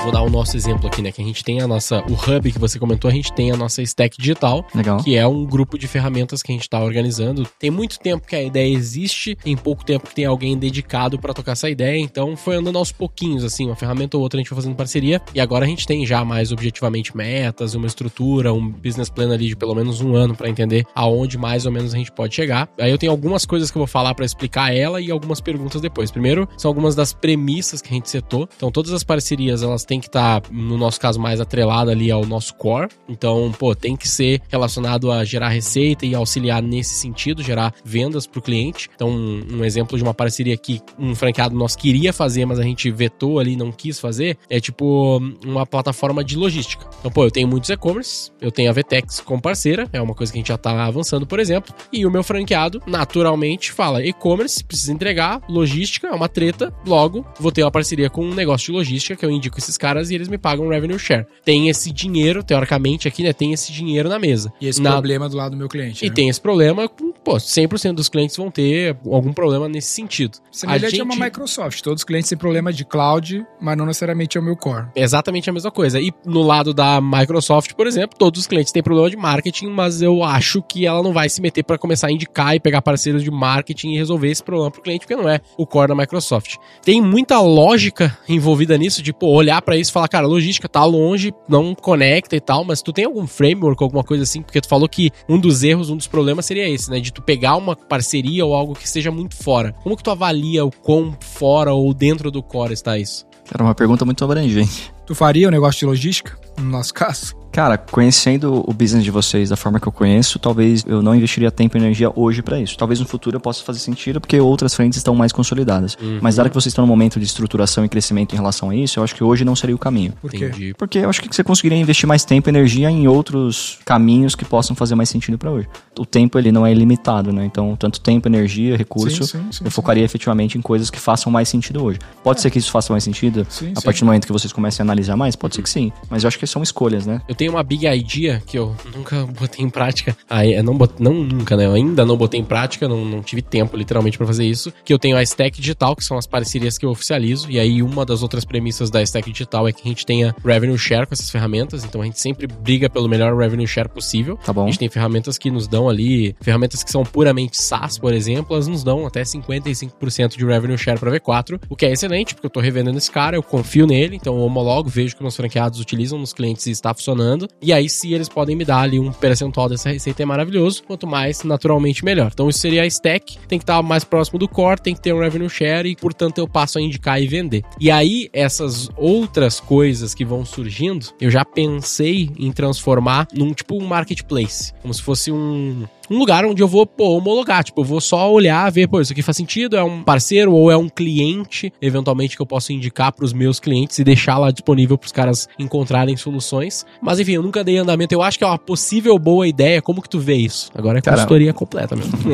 Vou dar o nosso exemplo aqui, né? Que a gente tem a nossa. O hub que você comentou, a gente tem a nossa stack digital. Legal. Que é um grupo de ferramentas que a gente está organizando. Tem muito tempo que a ideia existe, tem pouco tempo que tem alguém dedicado para tocar essa ideia, então foi andando aos pouquinhos, assim, uma ferramenta ou outra a gente foi fazendo parceria, e agora a gente tem já mais objetivamente metas, uma estrutura, um business plan ali de pelo menos um ano para entender aonde mais ou menos a gente pode chegar. Aí eu tenho algumas coisas que eu vou falar para explicar ela e algumas perguntas depois. Primeiro, são algumas das premissas que a gente setou. Então, todas as parcerias, elas têm que estar, no nosso caso, mais atrelada ali ao nosso core. Então, pô, tem que ser relacionado a gerar receita e auxiliar nesse sentido, gerar vendas para o cliente. Então, um, exemplo de uma parceria que um franqueado nosso queria fazer, mas a gente vetou ali, não quis fazer, é tipo uma plataforma de logística. Então, pô, eu tenho muitos e-commerce, eu tenho a Vtex como parceira, é uma coisa que a gente já tá avançando, por exemplo, e o meu franqueado, naturalmente, fala e-commerce, precisa entregar, logística é uma treta, logo, vou ter uma parceria com um negócio de logística que eu indico esses caras e eles me pagam revenue share. Tem esse dinheiro, teoricamente, aqui, né, tem esse dinheiro na mesa. E esse Na- problema do lado do meu cliente. E né? tem esse problema, com, pô, 100% dos clientes vão ter algum problema nesse sentido. Semelhante a uma Microsoft. Todos os clientes têm problema de cloud, mas não necessariamente é o meu core. Exatamente a mesma coisa. E no lado da Microsoft, por exemplo, todos os clientes têm problema de marketing, mas eu acho que ela não vai se meter para começar a indicar e pegar parceiros de marketing e resolver esse problema pro cliente, porque não é o core da Microsoft. Tem muita lógica envolvida nisso, de pô, olhar para isso e falar, cara, logística tá longe, não conecta e tal, mas tu tem algum framework, alguma coisa assim, porque tu falou que um dos erros, um dos problemas seria esse, né, de tu pegar uma parceria ou algo que esteja muito fora. Como que tu avalia o quão fora ou dentro do core está isso? Era uma pergunta muito abrangente. Tu faria o negócio de logística, no nosso caso? Cara, conhecendo o business de vocês da forma que eu conheço, talvez eu não investiria tempo e energia hoje para isso. Talvez no futuro eu possa fazer sentido porque outras frentes estão mais consolidadas. Uhum. Mas dado que vocês estão no momento de estruturação e crescimento em relação a isso, eu acho que hoje não seria o caminho. Por quê? Entendi. Porque eu acho que você conseguiria investir mais tempo e energia em outros caminhos que possam fazer mais sentido para hoje. O tempo ele não é ilimitado, né? Então, tanto tempo, energia, recurso, Sim, sim, sim, eu sim. focaria efetivamente em coisas que façam mais sentido hoje. Pode ser que isso faça mais sentido Sim, a sim. partir do momento que vocês comecem a analisar mais, pode ser que sim. Mas eu acho que são escolhas, né? Eu tenho uma big idea que eu nunca botei em prática. Aí, não, não nunca, né? Eu ainda não botei em prática, não, não tive tempo literalmente pra fazer isso. Que eu tenho a Stack Digital, que são as parcerias que eu oficializo. E aí, uma das outras premissas da Stack Digital é que a gente tenha revenue share com essas ferramentas. Então, a gente sempre briga pelo melhor revenue share possível. Tá bom? A gente tem ferramentas que nos dão ali, ferramentas que são puramente SaaS, por exemplo, elas nos dão até 55% de revenue share para V4, o que é excelente, porque eu tô revendendo esse cara, eu confio nele, então eu homologo, vejo que meus franqueados utilizam nos clientes e está funcionando. E aí, se eles podem me dar ali um percentual dessa receita, é maravilhoso. Quanto mais, naturalmente, melhor. Então, isso seria a stack, tem que estar mais próximo do core, tem que ter um revenue share e, portanto, eu passo a indicar e vender. E aí, essas outras coisas que vão surgindo, eu já pensei em transformar num tipo um marketplace, como se fosse um um lugar onde eu vou, pô, homologar. Tipo, eu vou só olhar, ver, pô, isso aqui faz sentido, é um parceiro ou é um cliente, eventualmente, que eu posso indicar pros meus clientes e deixar lá disponível pros caras encontrarem soluções. Mas enfim, eu nunca dei andamento. Eu acho que é uma possível boa ideia. Como que tu vê isso? Agora é Cara, consultoria completa mesmo. *laughs*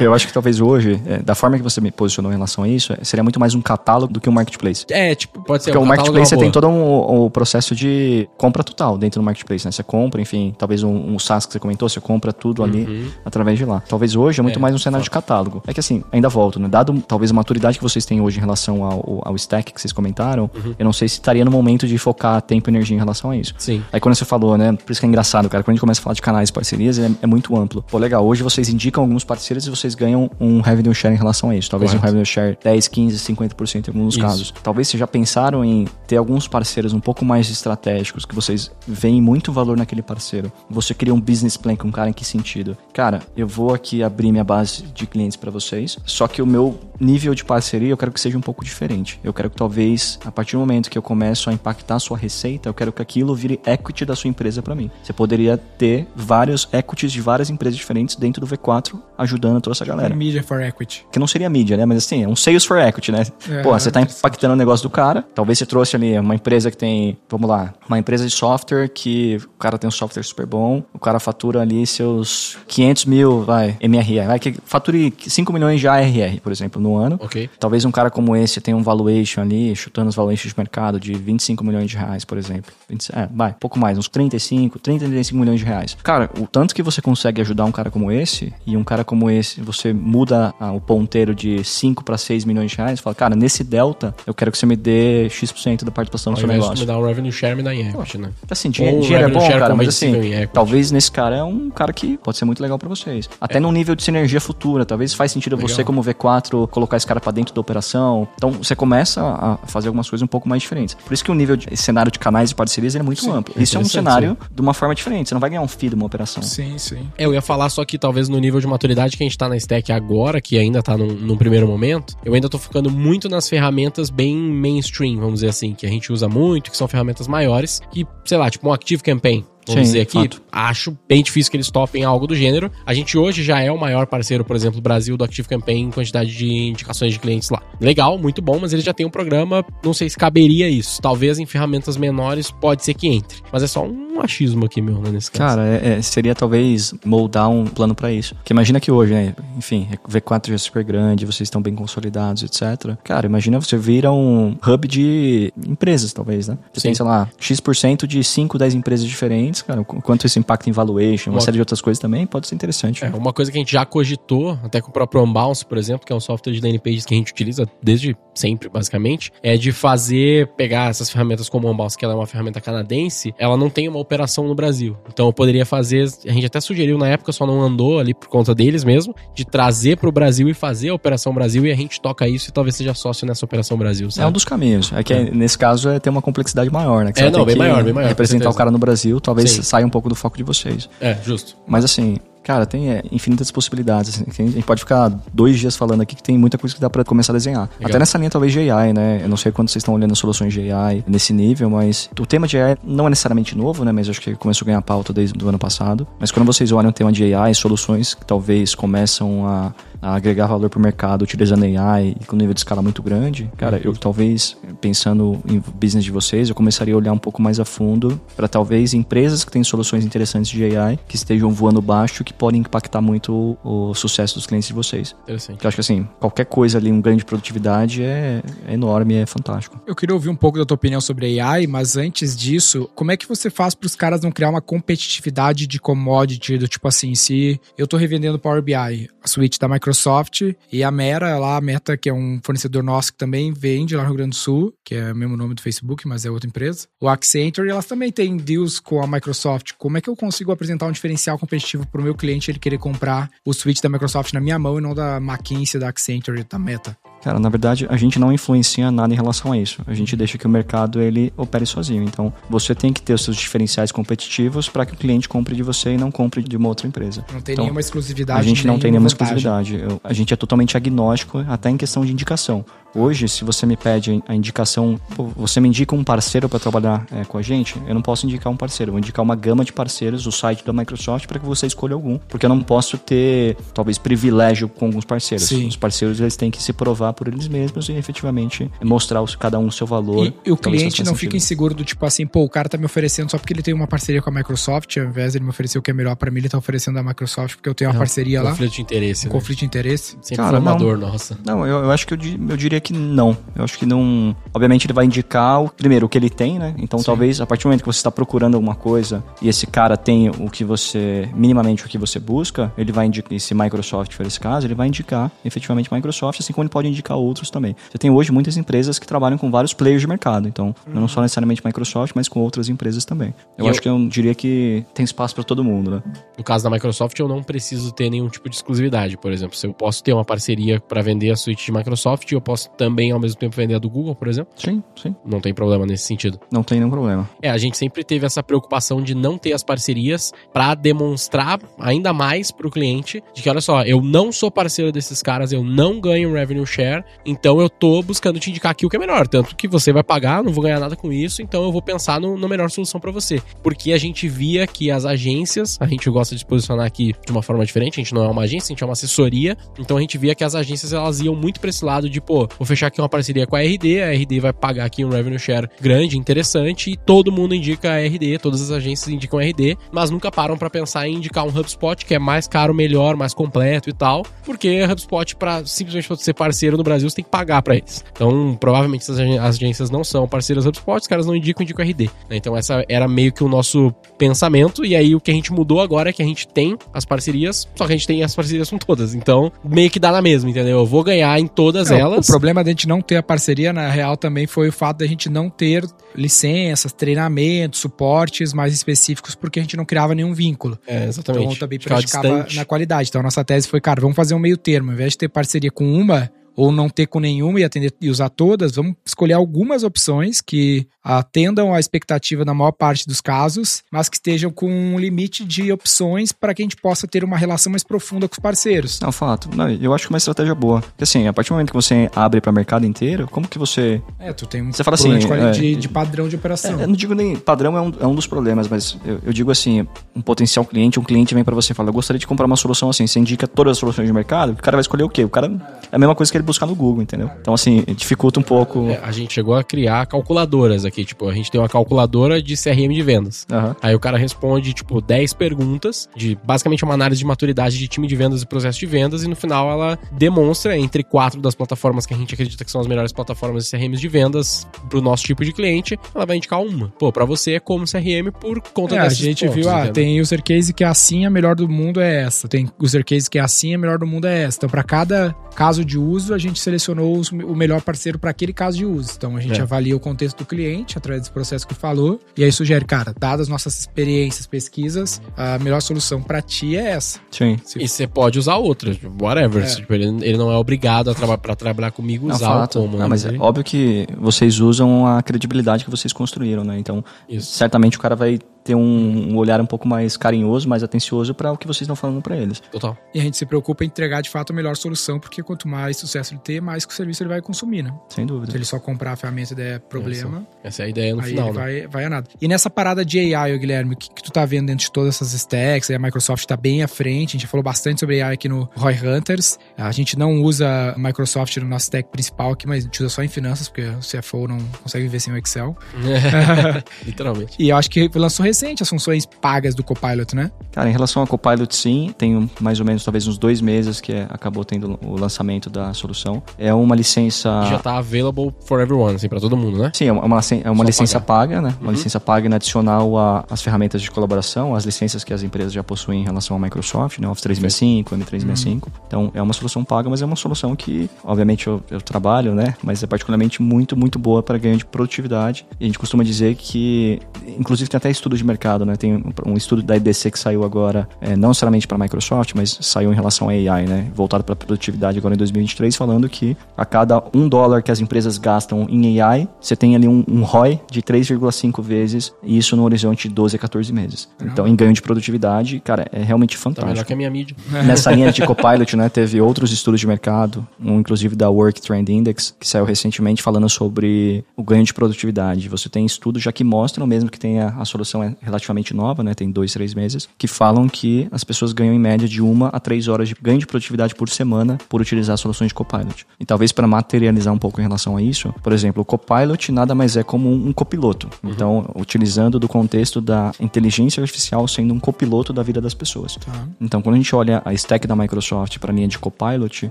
eu, eu acho que talvez hoje, é, da forma que você me posicionou em relação a isso, é, seria muito mais um catálogo do que um marketplace. é, tipo, pode ser Porque um o catálogo marketplace é você tem todo um, um processo de compra total dentro do marketplace, né? Você compra, enfim, talvez um, um SaaS que você comentou, você compra tudo ali através de lá. Talvez hoje é muito É, mais um cenário de catálogo. É que assim, ainda volto, né? Dado talvez a maturidade que vocês têm hoje em relação ao, ao stack que vocês comentaram, eu não sei se estaria no momento de focar tempo e energia em relação a isso. Sim. Aí quando você falou, né? Por isso que é engraçado, cara. Quando a gente começa a falar de canais e parcerias, é, é muito amplo. Pô, legal. Hoje vocês indicam alguns parceiros e vocês ganham um revenue share em relação a isso. Talvez Correto. um revenue share 10, 15, 50% em alguns Isso. casos. Talvez vocês já pensaram em ter alguns parceiros um pouco mais estratégicos, que vocês veem muito valor naquele parceiro. Você cria um business plan com um cara em que sentido? Cara, eu vou aqui abrir minha base de clientes para vocês, só que o meu nível de parceria eu quero que seja um pouco diferente. Eu quero que talvez, a partir do momento que eu começo a impactar a sua receita, eu quero que aquilo vire equity da sua empresa para mim. Você poderia ter vários equities de várias empresas diferentes dentro do V4, ajudando toda essa galera. Media for Equity. Que não seria mídia, né? Mas assim, é um sales for equity, né? É, Pô, você tá impactando o negócio do cara. Talvez você trouxe ali uma empresa que tem, vamos lá, uma empresa de software que o cara tem um software super bom, o cara fatura ali seus 500 mil, vai, MRR, vai, que fature 5 milhões de ARR, por exemplo, no ano. Ok. Talvez um cara como esse tenha um valuation ali, chutando os valuations de mercado de 25 milhões de reais, por exemplo. 20 é, vai, pouco mais, uns 35, 30, 35 milhões de reais. Cara, o tanto que você consegue ajudar um cara como esse, e um cara como esse, você muda ah, o ponteiro de 5 para 6 milhões de reais, fala, cara, nesse delta, eu quero que você me dê X% da participação no Ao seu negócio. me dar um revenue share, me dá em equity, né? Assim, dinheiro, dinheiro é bom, cara, mas assim, talvez nesse cara é um cara que pode ser muito legal pra vocês. Até num nível de sinergia futura, talvez faz sentido você, Legal. como V4, colocar esse cara pra dentro da operação. Então, você começa a fazer algumas coisas um pouco mais diferentes. Por isso que o nível de cenário de canais e parcerias é muito amplo. Isso é um cenário de uma forma diferente. Você não vai ganhar um FII de uma operação. Sim, sim. É, eu ia falar só que talvez no nível de maturidade que a gente tá na stack agora, que ainda tá num, num primeiro momento, eu ainda tô focando muito nas ferramentas bem mainstream, vamos dizer assim, que a gente usa muito, que são ferramentas maiores, que, sei lá, tipo um Active Campaign. Vamos Sim, dizer aqui, fato. acho bem difícil que eles topem algo do gênero. A gente hoje já é o maior parceiro, por exemplo, do Brasil do Active Campaign em quantidade de indicações de clientes lá. Legal, muito bom, mas ele já tem um programa, não sei se caberia isso. Talvez em ferramentas menores pode ser que entre. Mas é só um achismo aqui, meu, né, nesse caso. Cara, é- é, seria talvez moldar um plano pra isso. Porque imagina que hoje, né? Enfim, o V4 já é super grande, vocês estão bem consolidados, etc. Cara, imagina você vira um hub de empresas, talvez, né? Você Sim. tem, sei lá, X% de 5, 10 empresas diferentes, cara. o qu- Quanto isso impacta em valuation, uma Uma- série de outras coisas também, pode ser interessante. É, uma coisa que a gente já cogitou, até com o próprio Unbounce, por exemplo, que é um software de landing pages que a gente utiliza desde sempre, basicamente, é de fazer, pegar essas ferramentas como o Unbounce, que ela é uma ferramenta canadense, ela não tem uma operação no Brasil. Então eu poderia fazer, a gente até sugeriu na época, só não andou ali por conta deles mesmo, de trazer pro Brasil e fazer a Operação Brasil e a gente toca isso e talvez seja sócio nessa Operação Brasil, É sabe? um dos caminhos. É que nesse caso é ter uma complexidade maior, né? Que É, não, bem maior, bem maior, Representar o cara no Brasil, talvez Sim. saia um pouco do foco de vocês. É, justo. Mas assim, Cara, tem é, infinitas possibilidades. Assim, a gente pode ficar dois dias falando aqui que tem muita coisa que dá para começar a desenhar. Legal. Até nessa linha, talvez, de AI, né? Eu não sei quando vocês estão olhando soluções de AI nesse nível, mas o tema de AI não é necessariamente novo, né? Mas acho que começou a ganhar pauta desde o ano passado. Mas quando vocês olham o tema de AI, soluções que talvez começam a a agregar valor para o mercado utilizando AI e com nível de escala muito grande, cara, eu talvez, pensando em business de vocês, eu começaria a olhar um pouco mais a fundo para talvez empresas que têm soluções interessantes de AI que estejam voando baixo que podem impactar muito o, o sucesso dos clientes de vocês. Interessante. Eu acho que assim, qualquer coisa ali, um grande produtividade é, é enorme, é fantástico. Eu queria ouvir um pouco da tua opinião sobre AI, mas antes disso, como é que você faz para os caras não criar uma competitividade de commodity do tipo assim, se eu estou revendendo Power BI, a suite da Microsoft Microsoft e a Mera, lá, a Meta, que é um fornecedor nosso que também vende lá no Rio Grande do Sul, que é o mesmo nome do Facebook, mas é outra empresa. O Accenture, elas também têm deals com a Microsoft. Como é que eu consigo apresentar um diferencial competitivo para o meu cliente ele querer comprar o switch da Microsoft na minha mão e não da McKinsey, da Accenture da Meta? Cara, na verdade, a gente não influencia nada em relação a isso. A gente deixa que o mercado ele opere sozinho. Então, você tem que ter os seus diferenciais competitivos para que o cliente compre de você e não compre de uma outra empresa. Não tem então, nenhuma exclusividade. A gente não tem nenhuma vantagem. exclusividade. a gente é totalmente agnóstico, até em questão de indicação. Hoje, se você me pede a indicação, você me indica um parceiro para trabalhar é, com a gente, eu não posso indicar um parceiro, eu vou indicar uma gama de parceiros, o site da Microsoft, para que você escolha algum. Porque eu não posso ter, talvez, privilégio com alguns parceiros. Sim. Os parceiros eles têm que se provar por eles mesmos e efetivamente mostrar cada um o seu valor. E, e o cliente não fica inseguro do tipo assim, pô, o cara tá me oferecendo só porque ele tem uma parceria com a Microsoft, ao invés de ele me oferecer o que é melhor para mim, ele tá oferecendo a Microsoft porque eu tenho uma é, parceria conflito lá. Conflito de interesse. Um né? Conflito de interesse. Sempre cara, formador, não, nossa. Não, eu, eu acho que eu, eu diria que não. Eu acho que não. Obviamente ele vai indicar, o, primeiro, o que ele tem, né? Então Sim. talvez a partir do momento que você está procurando alguma coisa e esse cara tem o que você, minimamente o que você busca, ele vai indicar, e se Microsoft for esse caso, ele vai indicar efetivamente Microsoft, assim como ele pode indicar outros também. Você tem hoje muitas empresas que trabalham com vários players de mercado, então uhum. não só necessariamente Microsoft, mas com outras empresas também. Eu e acho eu... que eu diria que tem espaço para todo mundo, né? No caso da Microsoft, eu não preciso ter nenhum tipo de exclusividade, por exemplo. Se eu posso ter uma parceria para vender a suíte de Microsoft, eu posso também ao mesmo tempo vender a do Google, por exemplo? Sim, sim. Não tem problema nesse sentido. Não tem nenhum problema. É, a gente sempre teve essa preocupação de não ter as parcerias para demonstrar ainda mais pro cliente de que, olha só, eu não sou parceiro desses caras, eu não ganho revenue share, então eu tô buscando te indicar aqui o que é melhor. Tanto que você vai pagar, não vou ganhar nada com isso, então eu vou pensar no, no melhor solução para você. Porque a gente via que as agências, a gente gosta de se posicionar aqui de uma forma diferente, a gente não é uma agência, a gente é uma assessoria, então a gente via que as agências elas iam muito pra esse lado de, pô, vou fechar aqui uma parceria com a RD, a RD vai pagar aqui um revenue share grande, interessante, e todo mundo indica a RD, todas as agências indicam a RD, mas nunca param para pensar em indicar um HubSpot que é mais caro, melhor, mais completo e tal, porque HubSpot, para simplesmente pra ser parceiro no Brasil, você tem que pagar para eles. Então, provavelmente as agências não são parceiras HubSpot, os caras não indicam, indicam RD. Né? Então, essa era meio que o nosso pensamento, e aí o que a gente mudou agora é que a gente tem as parcerias, só que a gente tem as parcerias com todas. Então, meio que dá na mesma, entendeu? Eu vou ganhar em todas não, elas. O problema da gente não ter a parceria, na real, também foi o fato da gente não ter licenças, treinamentos, suportes mais específicos, porque a gente não criava nenhum vínculo. É, exatamente. Então também praticava na qualidade. Então a nossa tese foi, cara, vamos fazer um meio termo. Ao invés de ter parceria com uma, ou não ter com nenhuma e atender e usar todas, vamos escolher algumas opções que atendam à expectativa na maior parte dos casos, mas que estejam com um limite de opções para que a gente possa ter uma relação mais profunda com os parceiros. Não, fato. Não, eu acho que é uma estratégia boa. Porque assim, a partir do momento que você abre para o mercado inteiro, como que você. É, tu tem um você fala assim, de, é, de, de, padrão de operação. É, eu não digo nem. Padrão é um, é um dos problemas, mas eu, eu digo assim: um potencial cliente, um cliente vem para você e fala, eu gostaria de comprar uma solução assim. Você indica todas as soluções de mercado, o cara vai escolher o quê? O cara. É a mesma coisa que ele buscar no Google, entendeu? Então, assim, dificulta um pouco. É, a gente chegou a criar calculadoras aqui. Tipo, a gente tem uma calculadora de CRM de vendas. Uhum. Aí o cara responde, tipo, 10 perguntas de basicamente uma análise de maturidade de time de vendas e processo de vendas, e no final ela demonstra entre quatro das plataformas que a gente acredita que são as melhores plataformas de CRMs de vendas pro nosso tipo de cliente, ela vai indicar uma. Pô, pra você é como CRM por conta é, A gente pontos, viu, ah, tem user case que é assim, a melhor do mundo é essa. Tem user case que é assim, a melhor do mundo é essa. Então, pra cada caso de uso, a gente selecionou os, o melhor parceiro para aquele caso de uso. Então, a gente é. avalia o contexto do cliente através desse processo que falou e aí sugere, cara, dadas nossas experiências, pesquisas, a melhor solução para ti é essa. Sim. Se... E você pode usar outra, whatever. É. Tipo, ele, ele, não é obrigado a trabalhar para trabalhar comigo usar não, o como. Não, mas é óbvio que vocês usam a credibilidade que vocês construíram, né? Então, Isso. certamente o cara vai ter um, um olhar um pouco mais carinhoso, mais atencioso para o que vocês estão falando para eles. Total. E a gente se preocupa em entregar de fato a melhor solução, porque quanto mais sucesso ele ter, mais que o serviço ele vai consumir, né? Sem dúvida. Se ele só comprar a ferramenta e der problema, Essa é a ideia no aí final, ele né? vai, vai a nada. E nessa parada de AI, Guilherme, o que, que tu tá vendo dentro de todas essas stacks? Aí a Microsoft tá bem à frente, a gente já falou bastante sobre AI aqui no Roy Hunters. A gente não usa a Microsoft no nosso stack principal aqui, mas a gente usa só em finanças, porque o CFO não consegue viver sem o Excel. *laughs* *laughs* Literalmente. E eu acho que lançou recente as funções pagas do Copilot, né? Cara, em relação ao Copilot, sim, tem mais ou menos talvez uns dois meses que é- acabou tendo o lançamento da solução. É uma licença. Já tá available for everyone, assim, pra todo mundo, né? Sim, é uma, é uma licen- é Só licença pagar. paga, né? Uma licença paga adicional às ferramentas de colaboração, as licenças que as empresas já possuem em relação ao Microsoft, né? Office 365, M365. Então, é uma solução paga, mas é uma solução que, obviamente, eu, eu trabalho, né? Mas é particularmente muito, muito boa para ganho de produtividade. E a gente costuma dizer que, inclusive, tem até estudo de mercado, né? Tem um, estudo da IDC que saiu agora, é, não necessariamente para a Microsoft, mas saiu em relação a AI, né? Voltado para produtividade agora em 2023, falando que a cada um dólar que as empresas gastam em AI, você tem ali um, um ROI de 3,5 vezes, e isso no horizonte de 12 a 14 meses. Então, em ganho de produtividade, cara, é realmente Tá melhor fantástico. que a minha mídia. *laughs* Nessa linha de Copilot, né, teve outros estudos de mercado, um inclusive da Work Trend Index, que saiu recentemente falando sobre o ganho de produtividade. Você tem estudos já que mostram, mesmo que tenha a solução é relativamente nova, né, tem dois, três meses, que falam que as pessoas ganham em média de uma a três horas de ganho de produtividade por semana por utilizar soluções de Copilot. E talvez para materializar um pouco em relação a isso, por exemplo, o Copilot nada mais é como um copiloto. Então, utilizando do contexto da inteligência artificial sendo um copiloto da vida das pessoas. Tá. Então, quando a gente olha a stack da Microsoft para a linha de Copilot,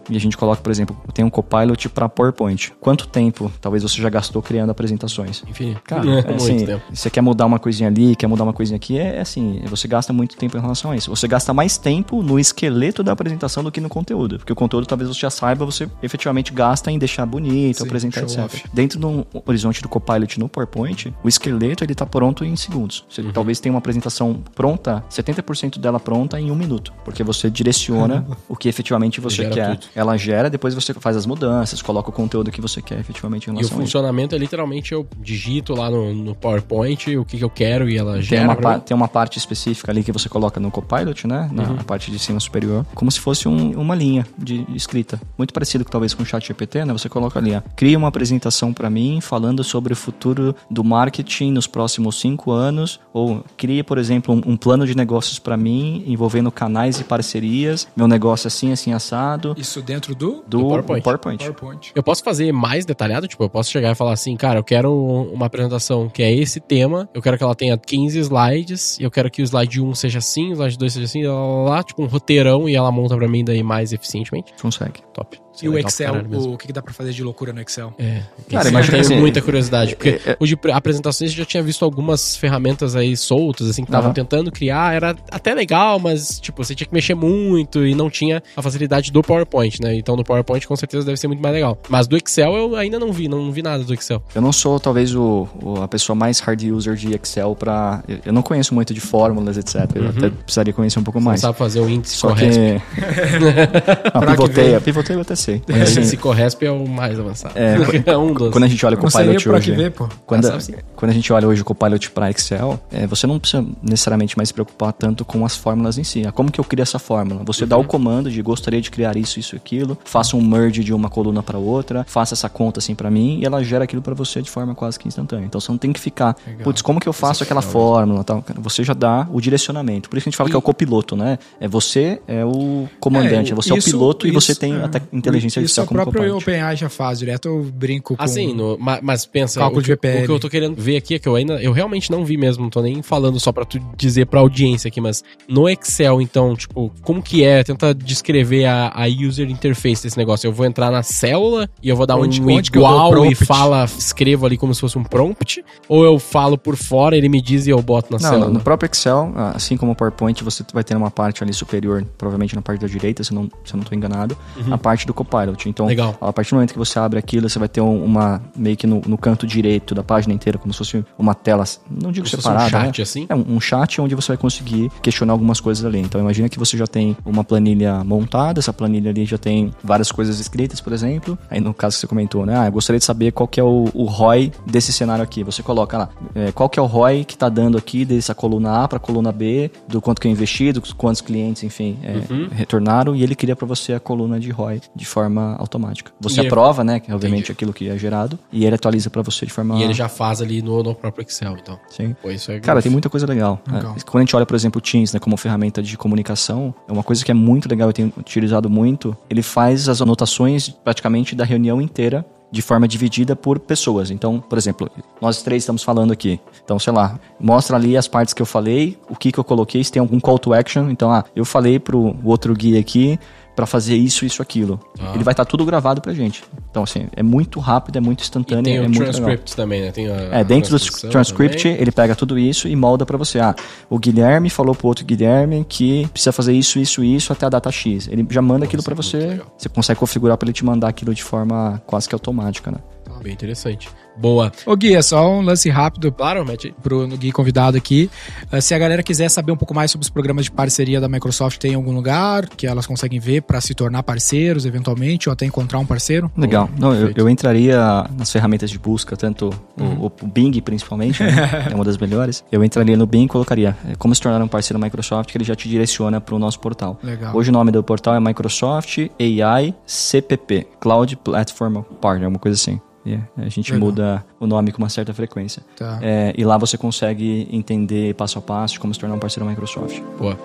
e a gente coloca, por exemplo, tem um Copilot para PowerPoint. Quanto tempo talvez você já gastou criando apresentações? Infinito. Cara, é, *laughs* é muito assim, tempo. você quer mudar uma coisinha ali, quer mudar uma coisinha aqui, é, é assim, você gasta muito tempo em relação a isso. Você gasta mais tempo no esqueleto da apresentação do que no conteúdo. Porque o conteúdo talvez você já saiba, você efetivamente gasta em deixar bonito, Sim, apresentar, etc. off. Dentro do horizonte do Copilot no PowerPoint, o esqueleto ele tá pronto em segundos. Você talvez tenha uma apresentação pronta, 70% dela pronta em um minuto. Porque você direciona o que efetivamente você Gera quer. tudo. Ela gera, depois você faz as mudanças, coloca o conteúdo que você quer efetivamente em E o relação a isso. funcionamento é literalmente eu digito lá no, no PowerPoint o que, que eu quero e ela Tem gera. uma, pra tem uma parte específica ali que você coloca no Copilot, né? Na Uhum. parte de cima superior. Como se fosse um- uma linha de escrita. Muito parecido com, talvez com o chat GPT, né? Você coloca ali, ó. Cria uma apresentação para mim falando sobre o futuro do marketing nos próximos cinco anos. Ou cria, por exemplo, um, um plano de negócios para mim envolvendo canais e parcerias. Meu negócio assim, assim, assado. Isso dentro do Do, Do PowerPoint. PowerPoint. PowerPoint. Eu posso fazer mais detalhado? Tipo, eu posso chegar e falar assim, cara, eu quero uma apresentação que é esse tema, eu quero que ela tenha 15 slides, e eu quero que o slide 1 seja assim, o slide 2 seja assim, lá, lá, lá, tipo um roteirão, e ela monta pra mim daí mais eficientemente. Consegue. Top. Isso E é o Excel, o que, que dá pra fazer de loucura no Excel? É, Cara, eu tenho assim, muita curiosidade, porque é- é- pre- apresentações eu já tinha visto algumas ferramentas aí soltas, assim, que estavam Aham. tentando criar, era até legal, mas, tipo, você tinha que mexer muito e não tinha a facilidade do PowerPoint, né? Então no PowerPoint com certeza deve ser muito mais legal. Mas do Excel eu ainda não vi, não vi nada do Excel. Eu não sou, talvez, o, o- a pessoa mais hard user de Excel para Eu, eu não conheço muito de fórmulas, etc. Eu até precisaria conhecer um pouco Você não mais. sabe fazer o índice Só que. Corresp. *laughs* a Pra que pivoteia, ver? pivoteia eu até sei. Assim, índice Corresp é o mais avançado. É, *laughs* É um dos. quando a gente olha o Copilot hoje. ver, pô. Quando, Ah, quando a gente olha hoje o Copilot para Excel, é, você não precisa necessariamente mais se preocupar tanto com as fórmulas em si. Ah, Como que eu crio essa fórmula? Você dá o comando de gostaria de criar isso, isso, aquilo, faça um merge de uma coluna para outra, faça essa conta assim para mim e ela gera aquilo para você de forma quase que instantânea. Então você não tem que ficar, putz, como que eu faço aquela fórmula, tal. Você já dá o direcionamento. Por isso que a gente fala que é o copiloto, né? É você é o comandante, É, você é o isso- piloto e você isso- tem é. a te- inteligência Isso artificial o como próprio. OpenAI já faz direto, eu brinco com... Assim, no- ma- mas, pensa, Cálculo o de que, VPL. o que eu tô querendo ver aqui é que eu ainda, eu realmente não vi mesmo, não tô nem falando só pra tu dizer pra audiência aqui, mas no Excel, então, tipo, como que é? Tenta descrever a, a user interface desse negócio. Eu vou entrar na célula e eu vou dar um dou igual e fala, escrevo ali como se fosse um prompt, ou eu falo por fora, ele me diz e eu boto na Não, célula. no, no próprio Excel, assim como o PowerPoint, você vai ter uma parte ali superior, provavelmente na parte da direita, se eu não, se eu não estou enganado, Uhum. a parte do Copilot. Então, Legal. a partir do momento que você abre aquilo, você vai ter um- uma meio que no, no canto direito da página inteira, como se fosse uma tela, não digo Como separada, um chat, né? assim? É um, um chat onde você vai conseguir questionar algumas coisas ali. Então, imagina que você já tem uma planilha montada, essa planilha ali já tem várias coisas escritas, por exemplo. Aí, no caso que você comentou, né? Ah, eu gostaria de saber qual que é o, o ROI desse cenário aqui. Você coloca lá, é, qual que é o ROI que tá dando aqui dessa coluna A para coluna B, do quanto que eu investi, dos quantos clientes, enfim, é, Uhum. retornaram, e ele cria para você a coluna de ROI de forma automática. Você E ele- aprova, né? Que é obviamente Entendi. aquilo que é gerado, e ele atualiza para você de forma. E ele já faz ali no, no próprio Excel, então. Sim. Pô, isso é Cara, tem muita coisa legal. Legal. É, quando a gente olha, por exemplo, o Teams né, como ferramenta de comunicação, é uma coisa que é muito legal, eu tenho utilizado muito. Ele faz as anotações praticamente da reunião inteira de forma dividida por pessoas. Então, por exemplo, nós três estamos falando aqui. Então, sei lá, mostra ali as partes que eu falei, o que que eu coloquei, se tem algum call to action. Então, ah, eu falei pro outro guia aqui para fazer isso, isso, aquilo. Ah. Ele vai estar tudo gravado pra gente. Então, assim, é muito rápido, é muito E instantâneo, tem é o transcript também, né? Tem a, É, dentro do transcript, também. ele pega tudo isso e molda pra você. Ah, o Guilherme falou pro outro Guilherme que precisa fazer isso, isso, isso até a data X. Ele já manda aquilo pra muito você. Você consegue configurar pra ele te mandar aquilo de forma quase que automática, né? Bem interessante. Boa. Ô Gui, é só um lance rápido Claro, mete aí. pro Gui convidado aqui. Uh, se a galera quiser saber um pouco mais sobre os programas de parceria da Microsoft, tem algum lugar que elas conseguem ver para se tornar parceiros, eventualmente, ou até encontrar um parceiro? Legal. Não, eu, eu entraria nas ferramentas de busca, tanto o, o Bing principalmente, né? *laughs* é uma das melhores. Eu entraria no Bing e colocaria é, como se tornar um parceiro da Microsoft, que ele já te direciona pro nosso portal. Legal. Hoje o nome do portal é Microsoft AI CPP, Cloud Platform Partner, uma coisa assim. E a gente Legal. muda o nome com uma certa frequência. Tá. É, e lá você consegue entender passo a passo como se tornar um parceiro da Microsoft. Boa.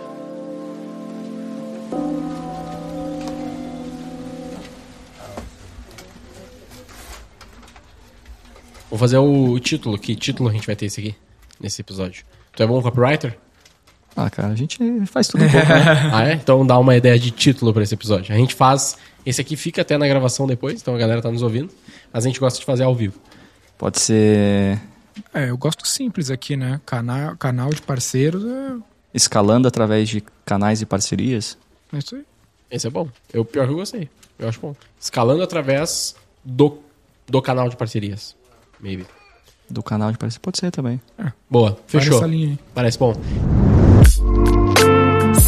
Vou fazer o título. Que título a gente vai ter esse aqui? Nesse episódio. Tu é bom copywriter? Ah, cara, a gente faz tudo um pouco, né? *laughs* Ah, é? Então dá uma ideia de título pra esse episódio. A gente faz. Esse aqui fica até na gravação depois, então a galera tá nos ouvindo. Mas a gente gosta de fazer ao vivo. Pode ser É, eu gosto simples aqui, né? Canal, canal de parceiros é, escalando através de canais e parcerias. é isso aí. Esse é bom. Eu pior que eu gostei. Eu acho bom. Escalando através do, do canal de parcerias. Maybe. Do canal de parcerias. Pode ser também. Boa, Vai fechou. nessa linha aí. Parece bom.